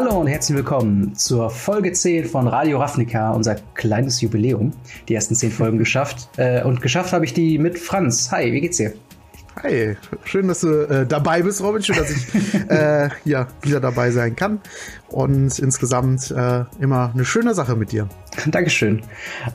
Hallo und herzlich willkommen zur Folge 10 von Radio Ravnica, unser kleines Jubiläum. Die ersten 10 Folgen geschafft. Äh, und geschafft habe ich die mit Franz. Hi, wie geht's dir? Hi, schön, dass du äh, dabei bist, Robin. Schön, dass ich äh, ja, wieder dabei sein kann. Und insgesamt äh, immer eine schöne Sache mit dir. Dankeschön.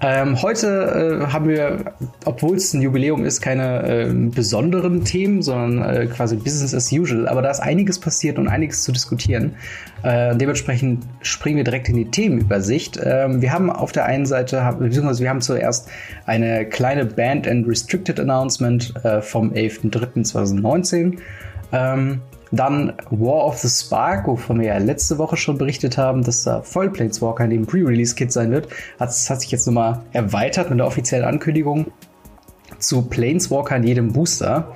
Ähm, heute äh, haben wir, obwohl es ein Jubiläum ist, keine ähm, besonderen Themen, sondern äh, quasi Business as usual. Aber da ist einiges passiert und einiges zu diskutieren. Äh, dementsprechend springen wir direkt in die Themenübersicht. Ähm, wir haben auf der einen Seite, beziehungsweise wir haben zuerst eine kleine Band and Restricted Announcement vom 11. 3.3.2019. Ähm, dann War of the Spark, wovon wir ja letzte Woche schon berichtet haben, dass da voll Planeswalker in dem Pre-Release-Kit sein wird. Das hat sich jetzt nochmal erweitert mit der offiziellen Ankündigung zu Planeswalker in jedem Booster.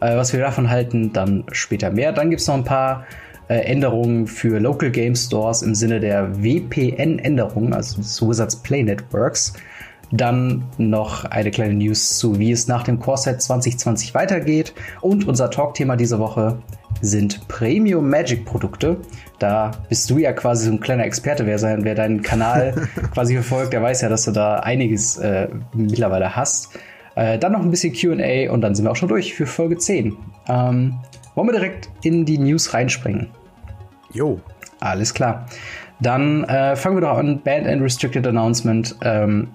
Äh, was wir davon halten, dann später mehr. Dann gibt es noch ein paar äh, Änderungen für Local Game Stores im Sinne der WPN-Änderungen, also des Wizards Play Networks. Dann noch eine kleine News zu, wie es nach dem Core Set 2020 weitergeht. Und unser Talkthema diese Woche sind Premium Magic Produkte. Da bist du ja quasi so ein kleiner Experte. Wer, sein, wer deinen Kanal quasi verfolgt, der weiß ja, dass du da einiges äh, mittlerweile hast. Äh, dann noch ein bisschen QA und dann sind wir auch schon durch für Folge 10. Ähm, wollen wir direkt in die News reinspringen? Jo. Alles klar. Dann äh, fangen wir doch an. Band and Restricted Announcement. Ähm,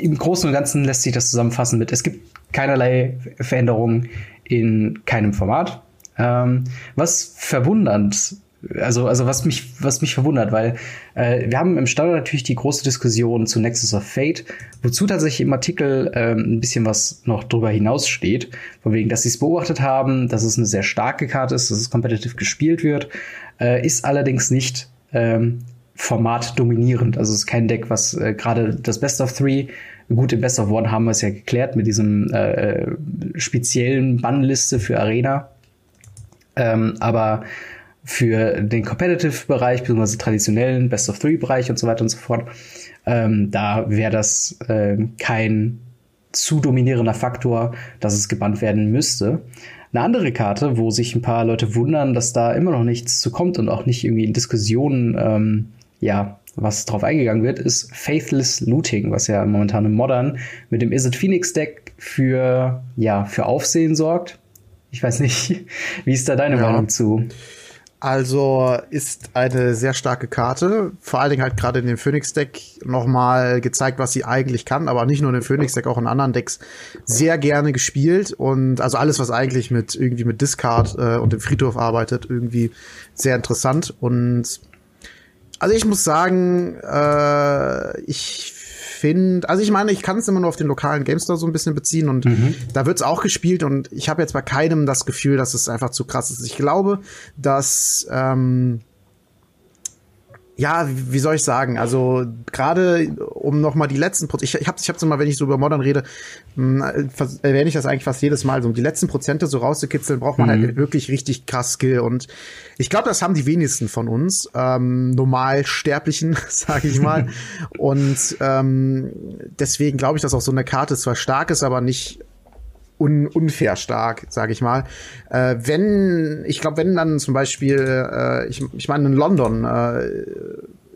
Im Großen und Ganzen lässt sich das zusammenfassen mit, es gibt keinerlei Veränderungen in keinem Format. Ähm, was verwundernd, also, also was mich, was mich verwundert, weil äh, wir haben im Standard natürlich die große Diskussion zu Nexus of Fate, wozu tatsächlich im Artikel ähm, ein bisschen was noch drüber hinaus steht, von wegen, dass sie es beobachtet haben, dass es eine sehr starke Karte ist, dass es kompetitiv gespielt wird, äh, ist allerdings nicht ähm, Format dominierend. Also es ist kein Deck, was äh, gerade das Best of Three Gut, im Best of One haben wir es ja geklärt mit diesem äh, äh speziellen Bannliste für Arena. Ähm, aber für den Competitive-Bereich, beziehungsweise traditionellen Best-of-Three-Bereich und so weiter und so fort, ähm, da wäre das äh, kein zu dominierender Faktor, dass es gebannt werden müsste. Eine andere Karte, wo sich ein paar Leute wundern, dass da immer noch nichts zu kommt und auch nicht irgendwie in Diskussionen, ähm, ja, was drauf eingegangen wird, ist Faithless Looting, was ja momentan im Modern mit dem Is It Phoenix Deck für, ja, für Aufsehen sorgt. Ich weiß nicht, wie ist da deine ja. Meinung zu? Also ist eine sehr starke Karte. Vor allen Dingen halt gerade in dem Phoenix-Deck nochmal gezeigt, was sie eigentlich kann, aber nicht nur in dem Phoenix-Deck, auch in anderen Decks sehr gerne gespielt. Und also alles, was eigentlich mit irgendwie mit Discard äh, und dem Friedhof arbeitet, irgendwie sehr interessant. Und also ich muss sagen, äh, ich finde, also ich meine, ich kann es immer nur auf den lokalen GameStore so ein bisschen beziehen und mhm. da wird es auch gespielt und ich habe jetzt bei keinem das Gefühl, dass es einfach zu krass ist. Ich glaube, dass ähm, ja, wie soll ich sagen? Also gerade um noch mal die letzten Prozent, ich, ich habe ich hab's immer, wenn ich so über Modern rede, hm, erwähne ich das eigentlich fast jedes Mal. So um die letzten Prozente so rauszukitzeln, braucht man halt mhm. halt wirklich richtig krass Skill. Und ich glaube, das haben die wenigsten von uns, ähm, normal Sterblichen, sage ich mal. und ähm, deswegen glaube ich, dass auch so eine Karte zwar stark ist, aber nicht un unfair stark, sage ich mal. Äh, wenn, ich glaube, wenn dann zum Beispiel, äh, ich, ich meine in London, äh,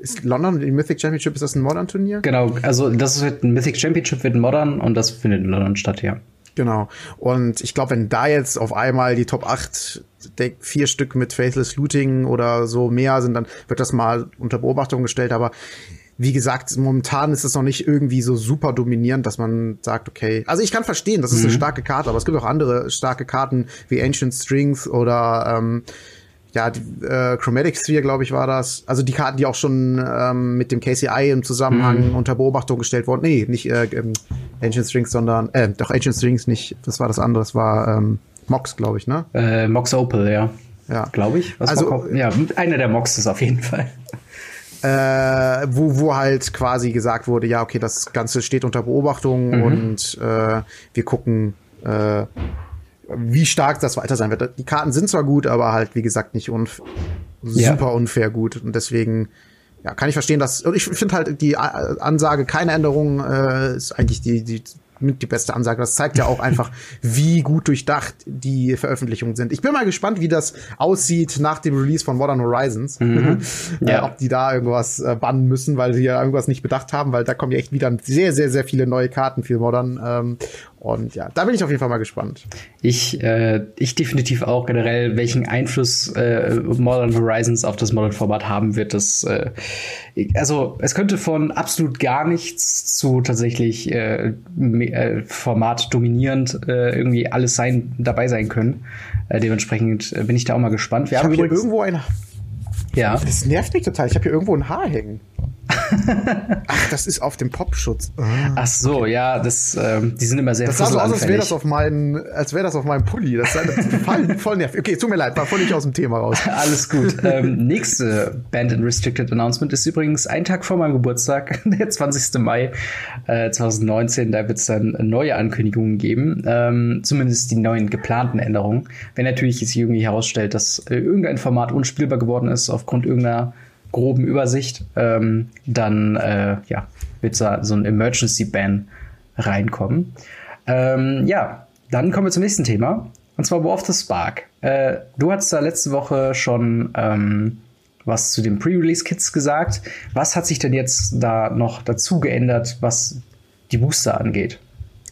ist London, die Mythic Championship, ist das ein Modern-Turnier? Genau, also das wird ein Mythic Championship wird Modern und das findet in London statt, ja. Genau. Und ich glaube, wenn da jetzt auf einmal die Top 8 Deck, vier Stück mit Faithless Looting oder so mehr sind, dann wird das mal unter Beobachtung gestellt. Aber wie gesagt, momentan ist es noch nicht irgendwie so super dominierend, dass man sagt, okay, also ich kann verstehen, das ist mhm. eine starke Karte, aber es gibt auch andere starke Karten wie Ancient Strings oder ähm, ja, die, äh, Chromatic Sphere, glaube ich, war das. Also die Karten, die auch schon ähm, mit dem KCI im Zusammenhang mhm. unter Beobachtung gestellt wurden. Nee, nicht äh, ähm, Ancient Strings, sondern äh, doch Ancient Strings nicht. Das war das andere. Das war ähm, Mox, glaube ich, ne? Äh, Mox Opal, ja. Ja. Glaube ich. Was also, ja, einer der Moxes auf jeden Fall äh, wo, wo halt quasi gesagt wurde, ja, okay, das Ganze steht unter Beobachtung mhm. und äh, wir gucken, äh, wie stark das weiter sein wird. Die Karten sind zwar gut, aber halt, wie gesagt, nicht unf ja. super unfair gut. Und deswegen, ja, kann ich verstehen, dass. Und ich finde halt die Ansage, keine Änderung, äh, ist eigentlich die, die mit die beste Ansage. Das zeigt ja auch einfach, wie gut durchdacht die Veröffentlichungen sind. Ich bin mal gespannt, wie das aussieht nach dem Release von Modern Horizons. Mhm. ja. äh, ob die da irgendwas äh, bannen müssen, weil sie ja irgendwas nicht bedacht haben, weil da kommen ja echt wieder sehr, sehr, sehr viele neue Karten für Modern. Ähm, und ja, da bin ich auf jeden Fall mal gespannt. Ich, äh, ich definitiv auch generell, welchen Einfluss äh, Modern Horizons auf das Modern-Format haben wird. Das, äh, also es könnte von absolut gar nichts zu tatsächlich äh, äh, Format dominierend äh, irgendwie alles sein dabei sein können. Äh, dementsprechend bin ich da auch mal gespannt. Wir ich haben hab hier irgendwo ein. Ja. Das nervt mich total. Ich habe hier irgendwo ein Haar hängen. Ach, das ist auf dem Popschutz. Ah, Ach so, okay. ja, das, ähm, die sind immer sehr Das sah so aus, als wäre das auf meinem, als wäre das auf meinem Pulli. Das ist voll, voll nervig. Okay, tut mir leid, war völlig aus dem Thema raus. Alles gut. ähm, nächste Band in Restricted Announcement ist übrigens ein Tag vor meinem Geburtstag, der 20. Mai äh, 2019. Da wird es dann neue Ankündigungen geben, ähm, zumindest die neuen geplanten Änderungen. Wenn natürlich sich irgendwie herausstellt, dass äh, irgendein Format unspielbar geworden ist aufgrund irgendeiner groben Übersicht, ähm, dann äh, ja, wird da so ein Emergency Ban reinkommen. Ähm, ja, dann kommen wir zum nächsten Thema. Und zwar War of the Spark. Äh, du hast da letzte Woche schon ähm, was zu den Pre-Release-Kits gesagt. Was hat sich denn jetzt da noch dazu geändert, was die Booster angeht?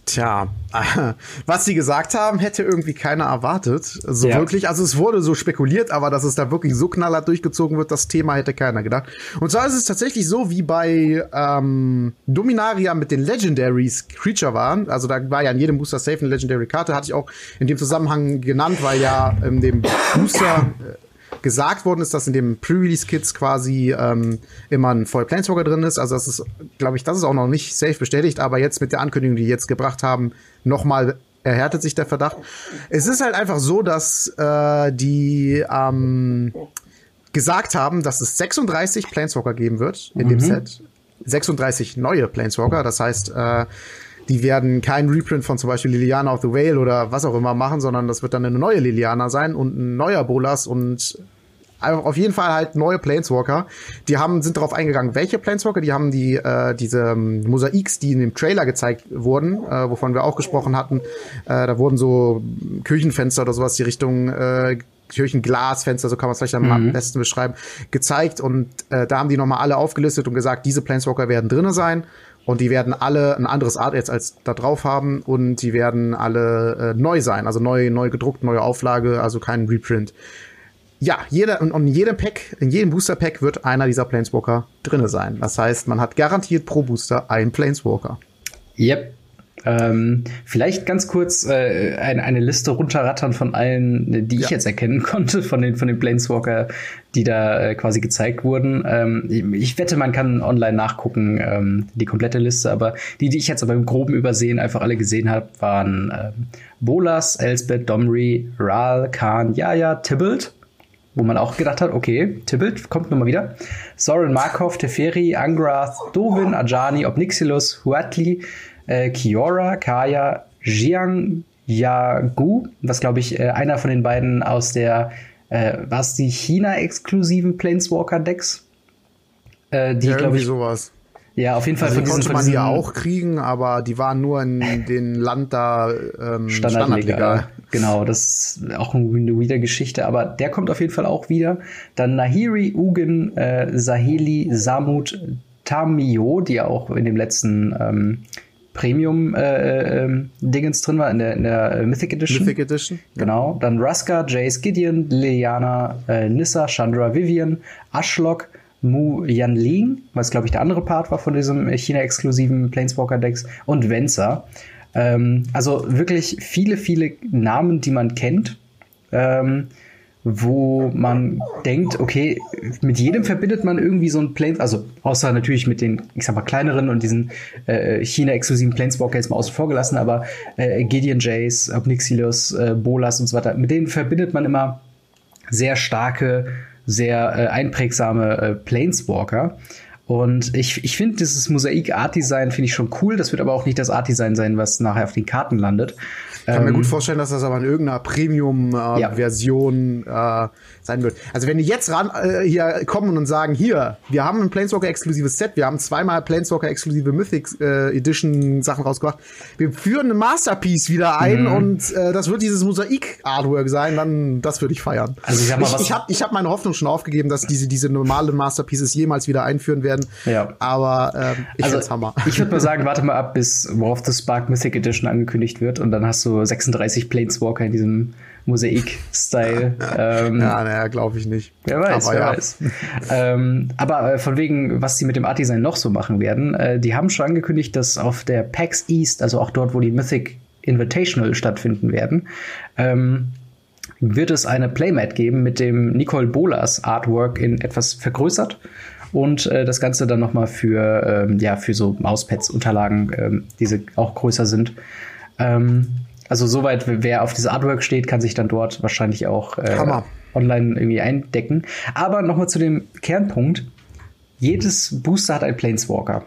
Tja, was sie gesagt haben, hätte irgendwie keiner erwartet. So ja. wirklich, also es wurde so spekuliert, aber dass es da wirklich so knallhart durchgezogen wird, das Thema hätte keiner gedacht. Und zwar ist es tatsächlich so, wie bei ähm, Dominaria mit den Legendaries Creature waren. Also da war ja in jedem Booster safe eine Legendary Karte, hatte ich auch in dem Zusammenhang genannt, weil ja in dem Booster äh, gesagt worden ist, dass in dem Pre-Release-Kits quasi ähm, immer ein Voll Planeswalker drin ist. Also das ist, glaube ich, das ist auch noch nicht safe bestätigt, aber jetzt mit der Ankündigung, die jetzt gebracht haben, nochmal erhärtet sich der Verdacht. Es ist halt einfach so, dass äh, die ähm, gesagt haben, dass es 36 Planeswalker geben wird in mhm. dem Set. 36 neue Planeswalker, das heißt, äh, die werden kein Reprint von zum Beispiel Liliana of the Whale oder was auch immer machen, sondern das wird dann eine neue Liliana sein und ein neuer Bolas und auf jeden Fall halt neue Planeswalker. Die haben, sind darauf eingegangen, welche Planeswalker, die haben die, äh, diese ähm, Mosaiks, die in dem Trailer gezeigt wurden, äh, wovon wir auch gesprochen hatten, äh, da wurden so Küchenfenster oder sowas, die Richtung äh, Kirchenglasfenster, so kann man es vielleicht am mhm. besten beschreiben, gezeigt und äh, da haben die nochmal alle aufgelistet und gesagt, diese Planeswalker werden drinnen sein und die werden alle ein anderes Art jetzt als da drauf haben und die werden alle äh, neu sein, also neu, neu gedruckt, neue Auflage, also kein Reprint. Ja, jeder, und in jedem Pack, in jedem Booster Pack wird einer dieser Planeswalker drinne sein. Das heißt, man hat garantiert pro Booster einen Planeswalker. Yep, ähm, vielleicht ganz kurz äh, eine, eine Liste runterrattern von allen, die ja. ich jetzt erkennen konnte, von den, von den Planeswalker, die da äh, quasi gezeigt wurden. Ähm, ich, ich, wette, man kann online nachgucken, ähm, die komplette Liste, aber die, die ich jetzt aber im Groben übersehen einfach alle gesehen habe, waren ähm, Bolas, Elsbeth, Domri, Ral, Khan, Yaya, Tybalt, wo man auch gedacht hat, okay, Tybalt kommt nochmal wieder. Soren Markov, Teferi, Angrath, Dovin, Ajani, Obnixilus, Huatli, äh, Kiora, Kaya, Jiang Yagu, was glaube ich äh, einer von den beiden aus der, äh, was die China-exklusiven Planeswalker-Decks? Äh, die, ja, glaube ich, sowas. Ja, auf jeden Fall also von diesen, konnte man die auch kriegen, aber die waren nur in den Land da ähm, Standardliga. Standardliga. Genau, das ist auch eine weirde Geschichte, aber der kommt auf jeden Fall auch wieder. Dann Nahiri, Ugin, äh, Saheli, Samut, Tamio, die ja auch in dem letzten ähm, Premium-Dingens äh, äh, drin war, in der, in der Mythic Edition. Mythic Edition. Genau. Ja. Dann Ruska, Jace, Gideon, Liliana, äh, Nissa, Chandra, Vivian, Ashlock, Mu Yanling, was glaube ich der andere Part war von diesem China-exklusiven Planeswalker-Decks, und Venza. Ähm, also wirklich viele, viele Namen, die man kennt. Ähm, wo man denkt, okay, mit jedem verbindet man irgendwie so ein Plane, also außer natürlich mit den, ich sag mal, kleineren und diesen äh, China-exklusiven Planeswalker jetzt mal außen vor gelassen, aber äh, Gideon Jace, Obnixilos, äh, Bolas und so weiter, mit denen verbindet man immer sehr starke, sehr äh, einprägsame äh, Planeswalker. Und ich, ich finde dieses Mosaik-Art-Design finde ich schon cool. Das wird aber auch nicht das Art-Design sein, was nachher auf den Karten landet. Ich kann ähm, mir gut vorstellen, dass das aber in irgendeiner Premium-Version äh, ja. äh, sein wird. Also wenn die jetzt ran äh, hier kommen und sagen, hier, wir haben ein Planeswalker-exklusives Set, wir haben zweimal Planeswalker-exklusive Mythic äh, Edition Sachen rausgebracht, wir führen eine Masterpiece wieder ein mhm. und äh, das wird dieses Mosaik-Artwork sein, dann das würde ich feiern. Also ich, mal, ich, ich habe ich hab meine Hoffnung schon aufgegeben, dass diese diese normalen Masterpieces jemals wieder einführen werden. Ja. Aber ähm, ich also, find's Hammer. Ich würde mal sagen, warte mal ab, bis War of the Spark Mythic Edition angekündigt wird und dann hast du 36 Planeswalker in diesem Mosaik-Style. ähm, ja, naja, glaube ich nicht. Wer weiß, aber wer ja. weiß. ähm, aber äh, von wegen, was sie mit dem Art-Design noch so machen werden, äh, die haben schon angekündigt, dass auf der PAX East, also auch dort, wo die Mythic Invitational stattfinden werden, ähm, wird es eine Playmat geben mit dem Nicole Bolas Artwork in etwas vergrößert und äh, das Ganze dann nochmal für, ähm, ja, für so Mauspads, Unterlagen, ähm, diese auch größer sind. Ähm, also soweit, wer auf diese Artwork steht, kann sich dann dort wahrscheinlich auch äh, online irgendwie eindecken. Aber nochmal zu dem Kernpunkt. Jedes Booster hat einen Planeswalker.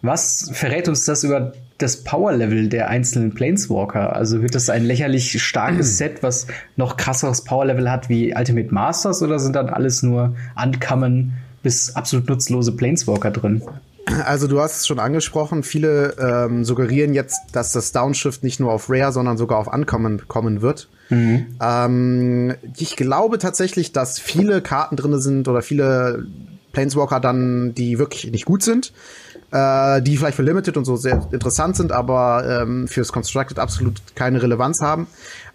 Was verrät uns das über das Power-Level der einzelnen Planeswalker? Also wird das ein lächerlich starkes Set, was noch krasseres Power-Level hat wie Ultimate Masters oder sind dann alles nur Uncommon bis absolut nutzlose Planeswalker drin? Also du hast es schon angesprochen, viele ähm, suggerieren jetzt, dass das Downshift nicht nur auf Rare, sondern sogar auf Ankommen kommen wird. Mhm. Ähm, ich glaube tatsächlich, dass viele Karten drin sind oder viele Planeswalker dann, die wirklich nicht gut sind, äh, die vielleicht für Limited und so sehr interessant sind, aber ähm, fürs Constructed absolut keine Relevanz haben.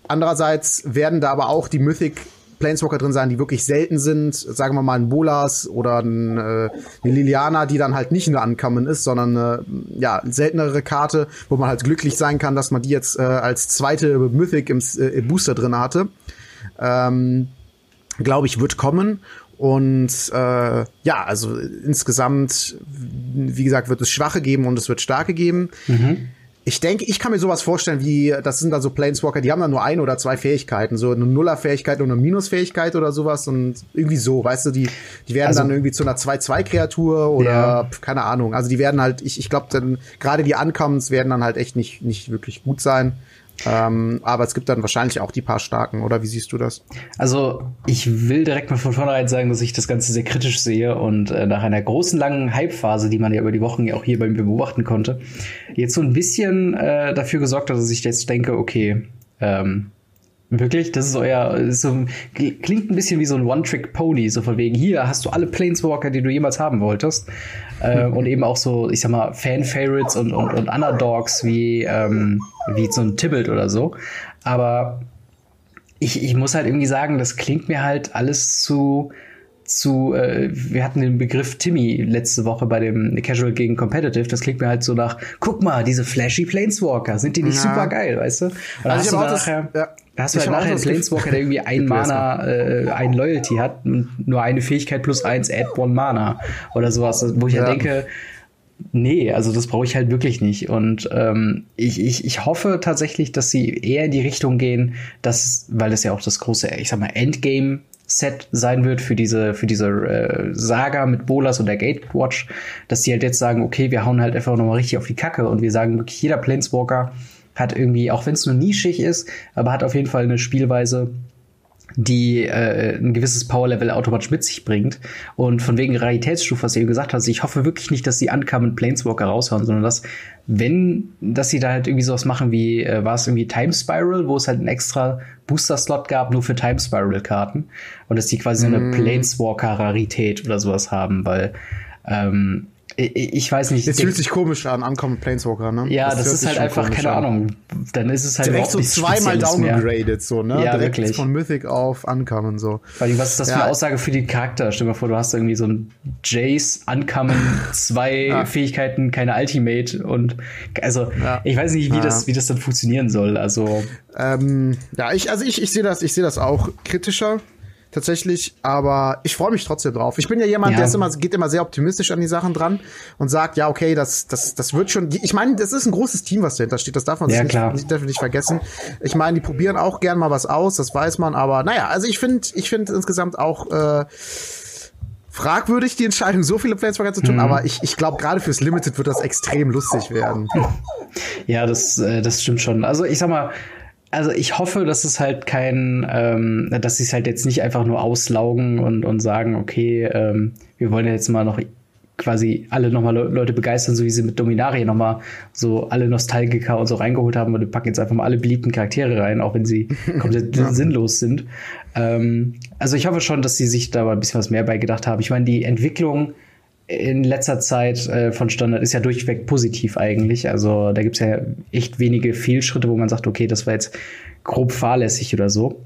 Andererseits werden da aber auch die Mythic Planeswalker drin sein, die wirklich selten sind. Sagen wir mal ein Bolas oder ein, äh, eine Liliana, die dann halt nicht eine Ankommen ist, sondern eine ja, seltenere Karte, wo man halt glücklich sein kann, dass man die jetzt äh, als zweite Mythic im, äh, im Booster drin hatte. Ähm, Glaube ich, wird kommen. Und äh, ja, also insgesamt, wie gesagt, wird es Schwache geben und es wird Starke geben. Mhm ich denke, ich kann mir sowas vorstellen wie, das sind dann so Planeswalker, die haben dann nur ein oder zwei Fähigkeiten, so eine Nuller-Fähigkeit und eine Minus-Fähigkeit oder sowas und irgendwie so, weißt du, die, die werden also, dann irgendwie zu einer 2-2-Kreatur oder ja. keine Ahnung. Also die werden halt, ich, ich glaube dann, gerade die Ancommens werden dann halt echt nicht, nicht wirklich gut sein. Ähm, aber es gibt dann wahrscheinlich auch die paar starken, oder wie siehst du das? Also ich will direkt mal von vornherein sagen, dass ich das Ganze sehr kritisch sehe und äh, nach einer großen langen Hype-Phase, die man ja über die Wochen ja auch hier bei mir beobachten konnte, jetzt so ein bisschen äh, dafür gesorgt hat, dass ich jetzt denke, okay, ähm, Wirklich? Das ist euer, so, klingt ein bisschen wie so ein One-Trick-Pony, so von wegen, hier hast du alle Planeswalker, die du jemals haben wolltest. äh, und eben auch so, ich sag mal, Fan-Favorites und, und, und Underdogs wie, ähm, wie so ein Tibalt oder so. Aber ich, ich muss halt irgendwie sagen, das klingt mir halt alles zu, zu, äh, wir hatten den Begriff Timmy letzte Woche bei dem Casual gegen Competitive. Das klingt mir halt so nach, guck mal, diese flashy Planeswalker, sind die nicht ja. super geil, weißt du? Und also hast du nachher, das, ja. Da hast du halt nachher einen Planeswalker, der irgendwie ein Mana, äh, ein Loyalty hat und nur eine Fähigkeit plus eins, add one Mana oder sowas, wo ich ja, halt denke, nee, also das brauche ich halt wirklich nicht. Und ähm, ich, ich, ich hoffe tatsächlich, dass sie eher in die Richtung gehen, dass, weil das ja auch das große, ich sag mal, Endgame Set sein wird für diese für diese äh, Saga mit Bolas und der Gatewatch, dass sie halt jetzt sagen, okay, wir hauen halt einfach nochmal richtig auf die Kacke und wir sagen wirklich jeder Planeswalker hat irgendwie, auch wenn es nur nischig ist, aber hat auf jeden Fall eine Spielweise, die äh, ein gewisses Power-Level automatisch mit sich bringt. Und von wegen Raritätsstufe, was ihr eben gesagt habt, ich hoffe wirklich nicht, dass sie Uncommon Planeswalker raushauen, sondern dass, wenn, dass sie da halt irgendwie sowas machen wie, äh, war es irgendwie Time Spiral, wo es halt einen extra Booster-Slot gab, nur für Time Spiral-Karten. Und dass die quasi so eine mm. Planeswalker-Rarität oder sowas haben, weil ähm, ich weiß nicht. Es fühlt sich komisch an, Ankommen Planeswalker, ne? Ja, das, das ist halt einfach, keine an. Ahnung. Dann ist es halt Direkt so zweimal downgraded, so, ne? Ja, Direkt wirklich. von Mythic auf Ankommen, so. Weil, was ist das ja. für eine Aussage für die Charakter? Stell dir mal vor, du hast irgendwie so ein Jace, Ankommen, zwei ja. Fähigkeiten, keine Ultimate und, also, ja. ich weiß nicht, wie das, wie das dann funktionieren soll, also. Ähm, ja, ich, also ich, ich sehe das, ich sehe das auch kritischer tatsächlich, aber ich freue mich trotzdem drauf. Ich bin ja jemand, ja. der ist immer, geht immer sehr optimistisch an die Sachen dran und sagt, ja, okay, das, das, das wird schon. Ich meine, das ist ein großes Team, was dahinter steht. Das darf man ja, nicht, nicht, darf nicht vergessen. Ich meine, die probieren auch gern mal was aus, das weiß man, aber naja, also ich finde, ich finde insgesamt auch äh, fragwürdig, die Entscheidung, so viele Planeswalker zu tun, mhm. aber ich, ich glaube, gerade fürs Limited wird das extrem lustig werden. Ja, das, äh, das stimmt schon. Also ich sag mal, also ich hoffe, dass es halt kein, ähm, dass sie es halt jetzt nicht einfach nur auslaugen und, und sagen, okay, ähm, wir wollen ja jetzt mal noch quasi alle nochmal Leute begeistern, so wie sie mit Dominaria nochmal so alle Nostalgiker und so reingeholt haben und wir packen jetzt einfach mal alle beliebten Charaktere rein, auch wenn sie komplett ja. sinnlos sind. Ähm, also ich hoffe schon, dass sie sich da mal ein bisschen was mehr beigedacht haben. Ich meine, die Entwicklung in letzter Zeit äh, von Standard ist ja durchweg positiv eigentlich. Also da gibt's ja echt wenige Fehlschritte, wo man sagt, okay, das war jetzt grob fahrlässig oder so.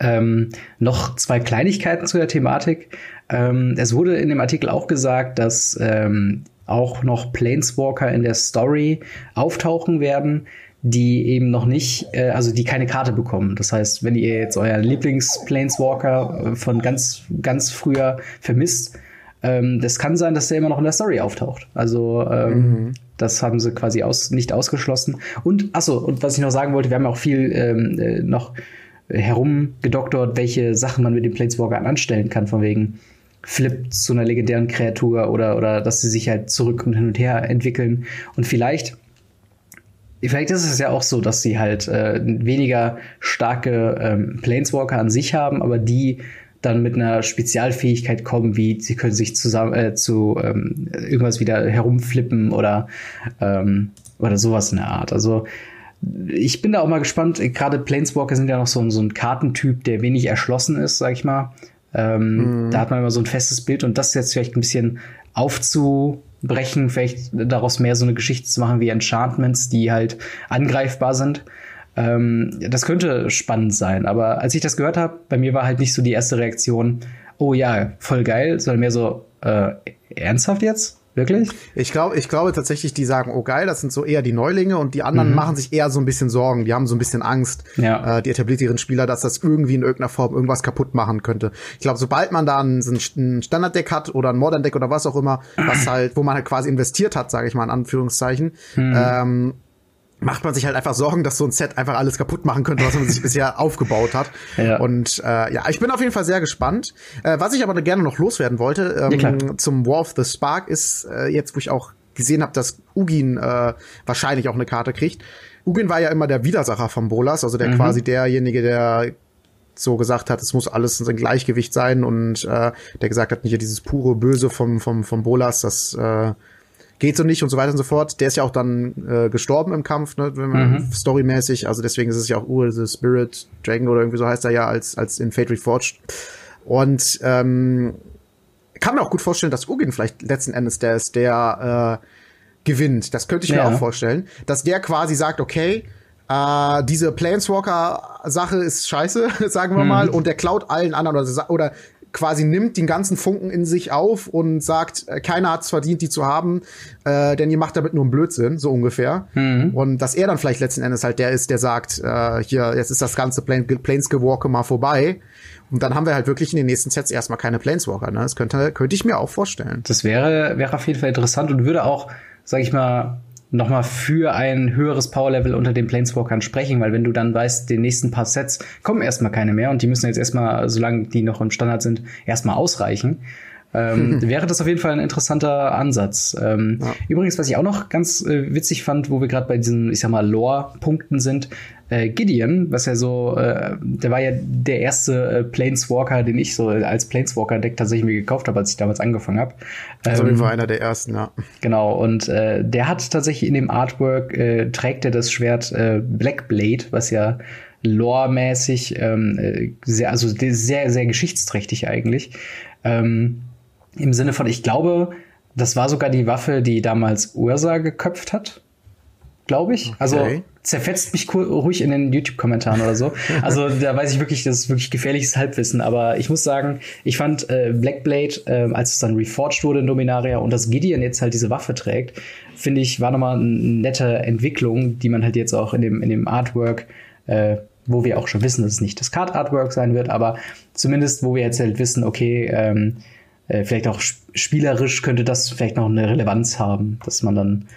Ähm, noch zwei Kleinigkeiten zu der Thematik. Ähm, es wurde in dem Artikel auch gesagt, dass ähm, auch noch Planeswalker in der Story auftauchen werden, die eben noch nicht, äh, also die keine Karte bekommen. Das heißt, wenn ihr jetzt euer Lieblings-Planeswalker äh, von ganz, ganz früher vermisst, ähm, das kann sein, dass der immer noch in der Story auftaucht. Also ähm, mhm. das haben sie quasi aus, nicht ausgeschlossen. Und achso, und was ich noch sagen wollte, wir haben auch viel ähm, äh, noch herumgedoktert, welche Sachen man mit den Planeswalkern anstellen kann, von wegen Flip zu einer legendären Kreatur oder, oder dass sie sich halt zurück und hin und her entwickeln. Und vielleicht, vielleicht ist es ja auch so, dass sie halt äh, weniger starke ähm, Planeswalker an sich haben, aber die dann mit einer Spezialfähigkeit kommen, wie sie können sich zusammen äh, zu ähm, irgendwas wieder herumflippen oder ähm, oder sowas in der Art. Also ich bin da auch mal gespannt. Gerade Planeswalker sind ja noch so, so ein Kartentyp, der wenig erschlossen ist, sag ich mal. Ähm, mhm. Da hat man immer so ein festes Bild und das jetzt vielleicht ein bisschen aufzubrechen, vielleicht daraus mehr so eine Geschichte zu machen wie Enchantments, die halt angreifbar sind. Ähm, das könnte spannend sein, aber als ich das gehört habe, bei mir war halt nicht so die erste Reaktion, oh ja, voll geil, sondern mehr so, äh, ernsthaft jetzt? Wirklich? Ich glaube, ich glaube tatsächlich, die sagen, oh geil, das sind so eher die Neulinge und die anderen mhm. machen sich eher so ein bisschen Sorgen. Die haben so ein bisschen Angst, ja. äh, die etablierteren Spieler, dass das irgendwie in irgendeiner Form irgendwas kaputt machen könnte. Ich glaube, sobald man da ein, ein Standarddeck hat oder ein Modern Deck oder was auch immer, was halt, wo man halt quasi investiert hat, sage ich mal in Anführungszeichen, mhm. ähm, macht man sich halt einfach Sorgen, dass so ein Set einfach alles kaputt machen könnte, was man sich bisher aufgebaut hat. Ja. Und äh, ja, ich bin auf jeden Fall sehr gespannt. Äh, was ich aber gerne noch loswerden wollte ähm, ja, zum War of the Spark ist äh, jetzt, wo ich auch gesehen habe, dass Ugin äh, wahrscheinlich auch eine Karte kriegt. Ugin war ja immer der Widersacher von Bolas, also der mhm. quasi derjenige, der so gesagt hat, es muss alles in Gleichgewicht sein und äh, der gesagt hat, nicht dieses pure Böse vom vom vom Bolas, das äh, geht so nicht und so weiter und so fort. Der ist ja auch dann äh, gestorben im Kampf, ne, wenn man mhm. storymäßig, also deswegen ist es ja auch Ur the Spirit Dragon oder irgendwie so heißt er ja als als in Fate Reforged. Und ähm, kann mir auch gut vorstellen, dass Ugin vielleicht letzten Endes der ist, der äh, gewinnt. Das könnte ich ja. mir auch vorstellen, dass der quasi sagt, okay, äh, diese Planeswalker-Sache ist scheiße, sagen wir mhm. mal, und der klaut allen anderen oder, oder quasi nimmt den ganzen Funken in sich auf und sagt, äh, keiner hat es verdient, die zu haben, äh, denn ihr macht damit nur einen Blödsinn, so ungefähr. Mhm. Und dass er dann vielleicht letzten Endes halt der ist, der sagt, äh, hier, jetzt ist das ganze Plan Planeswalker mal vorbei. Und dann haben wir halt wirklich in den nächsten Sets erstmal keine Planeswalker. Ne? Das könnte, könnte ich mir auch vorstellen. Das wäre, wäre auf jeden Fall interessant und würde auch, sag ich mal, nochmal für ein höheres Powerlevel unter den Planeswalkern sprechen, weil wenn du dann weißt, den nächsten paar Sets kommen erstmal keine mehr und die müssen jetzt erstmal, solange die noch im Standard sind, erstmal ausreichen. Ähm, wäre das auf jeden Fall ein interessanter Ansatz. Ähm, ja. Übrigens, was ich auch noch ganz äh, witzig fand, wo wir gerade bei diesen, ich sag mal, Lore-Punkten sind, äh, Gideon, was ja so, äh, der war ja der erste äh, Planeswalker, den ich so als Planeswalker-Deck tatsächlich mir gekauft habe, als ich damals angefangen habe. Ähm, also war einer der ersten, ja. Genau, und äh, der hat tatsächlich in dem Artwork, äh, trägt er das Schwert äh, Blackblade, was ja lore-mäßig ähm, äh, sehr, also sehr, sehr geschichtsträchtig eigentlich. Ähm, Im Sinne von, ich glaube, das war sogar die Waffe, die damals Ursa geköpft hat glaube ich. Also okay. Also zerfetzt mich ruhig in den YouTube-Kommentaren oder so. Also da weiß ich wirklich, das ist wirklich gefährliches Halbwissen. Aber ich muss sagen, ich fand äh, Blackblade, äh, als es dann reforged wurde in Dominaria und dass Gideon jetzt halt diese Waffe trägt, finde ich, war nochmal eine nette Entwicklung, die man halt jetzt auch in dem, in dem Artwork äh, wo wir auch schon wissen, dass es nicht das Card-Artwork sein wird, aber zumindest, wo wir jetzt halt wissen, okay, ähm, äh, vielleicht auch spielerisch könnte das vielleicht noch eine Relevanz haben, dass man dann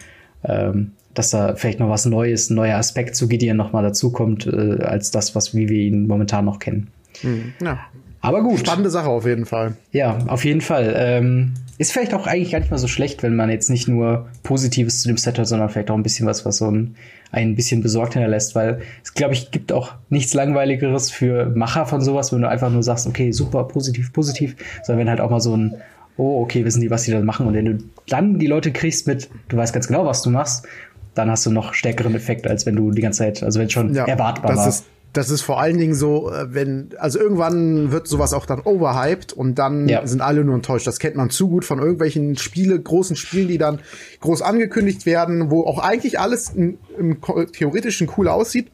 ähm, dass da vielleicht noch was Neues, ein neuer Aspekt zu Gideon noch mal dazukommt, äh, als das, was wie wir ihn momentan noch kennen. Mhm. Ja. Aber gut. Spannende Sache auf jeden Fall. Ja, auf jeden Fall. Ähm, ist vielleicht auch eigentlich gar nicht mal so schlecht, wenn man jetzt nicht nur Positives zu dem Set hat, sondern vielleicht auch ein bisschen was, was so ein, ein bisschen besorgt hinterlässt, weil es, glaube ich, gibt auch nichts Langweiligeres für Macher von sowas, wenn du einfach nur sagst, okay, super, positiv, positiv, sondern wenn halt auch mal so ein, oh, okay, wissen die, was die da machen und wenn du dann die Leute kriegst mit, du weißt ganz genau, was du machst, dann hast du noch stärkeren Effekt, als wenn du die ganze Zeit, also wenn es schon ja, erwartbar das war. Ist das ist vor allen Dingen so, äh, wenn, also irgendwann wird sowas auch dann overhyped und dann ja. sind alle nur enttäuscht. Das kennt man zu gut von irgendwelchen Spiele, großen Spielen, die dann groß angekündigt werden, wo auch eigentlich alles im, im theoretischen cool aussieht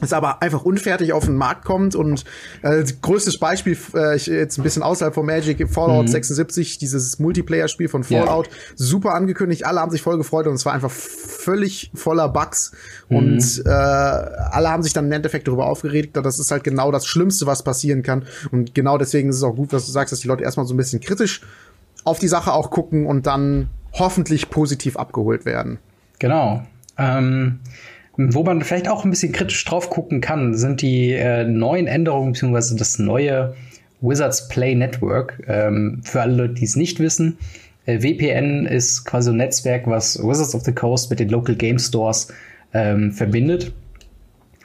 es aber einfach unfertig auf den Markt kommt und äh, größtes Beispiel äh, ich, jetzt ein bisschen außerhalb von Magic Fallout mhm. 76 dieses Multiplayer Spiel von Fallout ja. super angekündigt alle haben sich voll gefreut und es war einfach völlig voller Bugs mhm. und äh, alle haben sich dann im Endeffekt darüber aufgeregt das ist halt genau das Schlimmste was passieren kann und genau deswegen ist es auch gut was du sagst dass die Leute erstmal so ein bisschen kritisch auf die Sache auch gucken und dann hoffentlich positiv abgeholt werden genau ähm wo man vielleicht auch ein bisschen kritisch drauf gucken kann, sind die äh, neuen Änderungen bzw. das neue Wizards Play Network. Ähm, für alle Leute, die es nicht wissen, äh, WPN ist quasi ein Netzwerk, was Wizards of the Coast mit den Local Game Stores ähm, verbindet.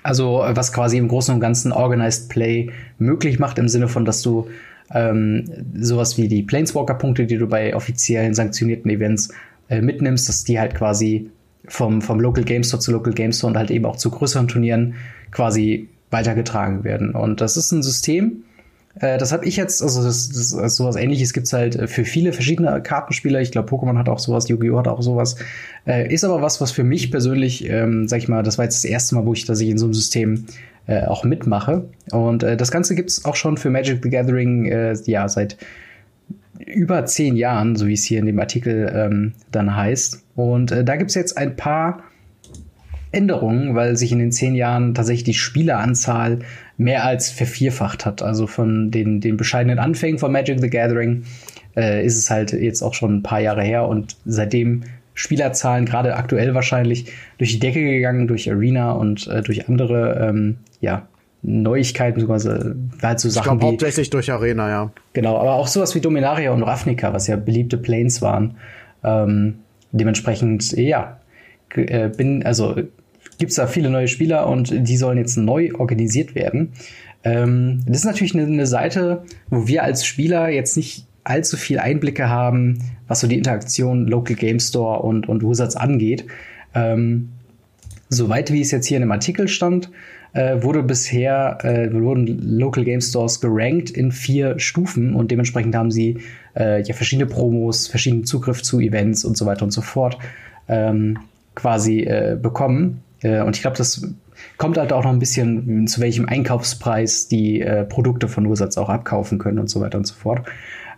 Also was quasi im Großen und Ganzen Organized Play möglich macht, im Sinne von, dass du ähm, sowas wie die Planeswalker-Punkte, die du bei offiziellen sanktionierten Events äh, mitnimmst, dass die halt quasi vom, vom Local Game Store zu Local Game Store und halt eben auch zu größeren Turnieren quasi weitergetragen werden. Und das ist ein System, äh, das habe ich jetzt, also das, das, also sowas ähnliches gibt's halt äh, für viele verschiedene Kartenspieler. Ich glaube, Pokémon hat auch sowas, Yu-Gi-Oh! hat auch sowas. Äh, ist aber was, was für mich persönlich, ähm, sag ich mal, das war jetzt das erste Mal, wo ich, dass ich in so einem System äh, auch mitmache. Und äh, das Ganze gibt's auch schon für Magic the Gathering, äh, ja, seit über zehn Jahren, so wie es hier in dem Artikel ähm, dann heißt. Und äh, da gibt es jetzt ein paar Änderungen, weil sich in den zehn Jahren tatsächlich die Spieleranzahl mehr als vervierfacht hat. Also von den, den bescheidenen Anfängen von Magic the Gathering äh, ist es halt jetzt auch schon ein paar Jahre her und seitdem Spielerzahlen gerade aktuell wahrscheinlich durch die Decke gegangen, durch Arena und äh, durch andere ähm, ja, Neuigkeiten, beziehungsweise halt so Sachen ich glaub, hauptsächlich durch Arena, ja. Genau, aber auch sowas wie Dominaria und Ravnica, was ja beliebte Planes waren. Ähm, dementsprechend, ja, äh, bin, also gibt's da viele neue Spieler und die sollen jetzt neu organisiert werden. Ähm, das ist natürlich eine, eine Seite, wo wir als Spieler jetzt nicht allzu viel Einblicke haben, was so die Interaktion Local Game Store und, und Wizards angeht. Ähm, soweit wie es jetzt hier in dem Artikel stand, äh, wurde bisher, äh, wurden Local Game Stores gerankt in vier Stufen und dementsprechend haben sie äh, ja verschiedene Promos, verschiedenen Zugriff zu Events und so weiter und so fort ähm, quasi äh, bekommen. Äh, und ich glaube, das kommt halt auch noch ein bisschen, zu welchem Einkaufspreis die äh, Produkte von Wizards auch abkaufen können und so weiter und so fort.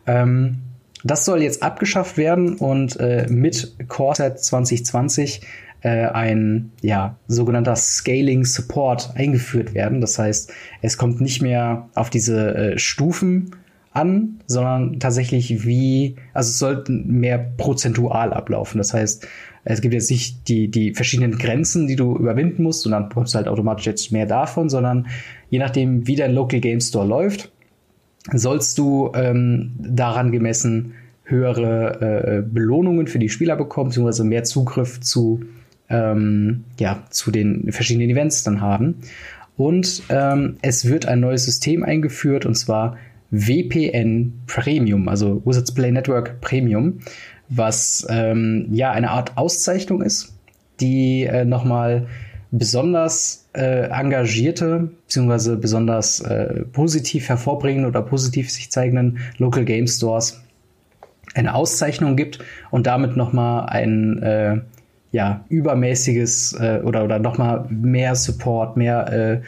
Ähm, das soll jetzt abgeschafft werden und äh, mit Core Set 2020 äh, ein ja, sogenannter Scaling Support eingeführt werden. Das heißt, es kommt nicht mehr auf diese äh, Stufen an, sondern tatsächlich wie, also es sollte mehr prozentual ablaufen. Das heißt, es gibt jetzt nicht die, die verschiedenen Grenzen, die du überwinden musst und dann bekommst du halt automatisch jetzt mehr davon, sondern je nachdem, wie dein Local Game Store läuft, sollst du ähm, daran gemessen höhere äh, Belohnungen für die Spieler bekommen, beziehungsweise mehr Zugriff zu ähm, ja, zu den verschiedenen Events dann haben. Und ähm, es wird ein neues System eingeführt und zwar WPN Premium, also Wizards Play Network Premium, was ähm, ja eine Art Auszeichnung ist, die äh, nochmal besonders äh, engagierte bzw. besonders äh, positiv hervorbringen oder positiv sich zeigenden Local Game Stores eine Auszeichnung gibt und damit nochmal ein äh, ja, übermäßiges äh, oder, oder nochmal mehr Support, mehr äh,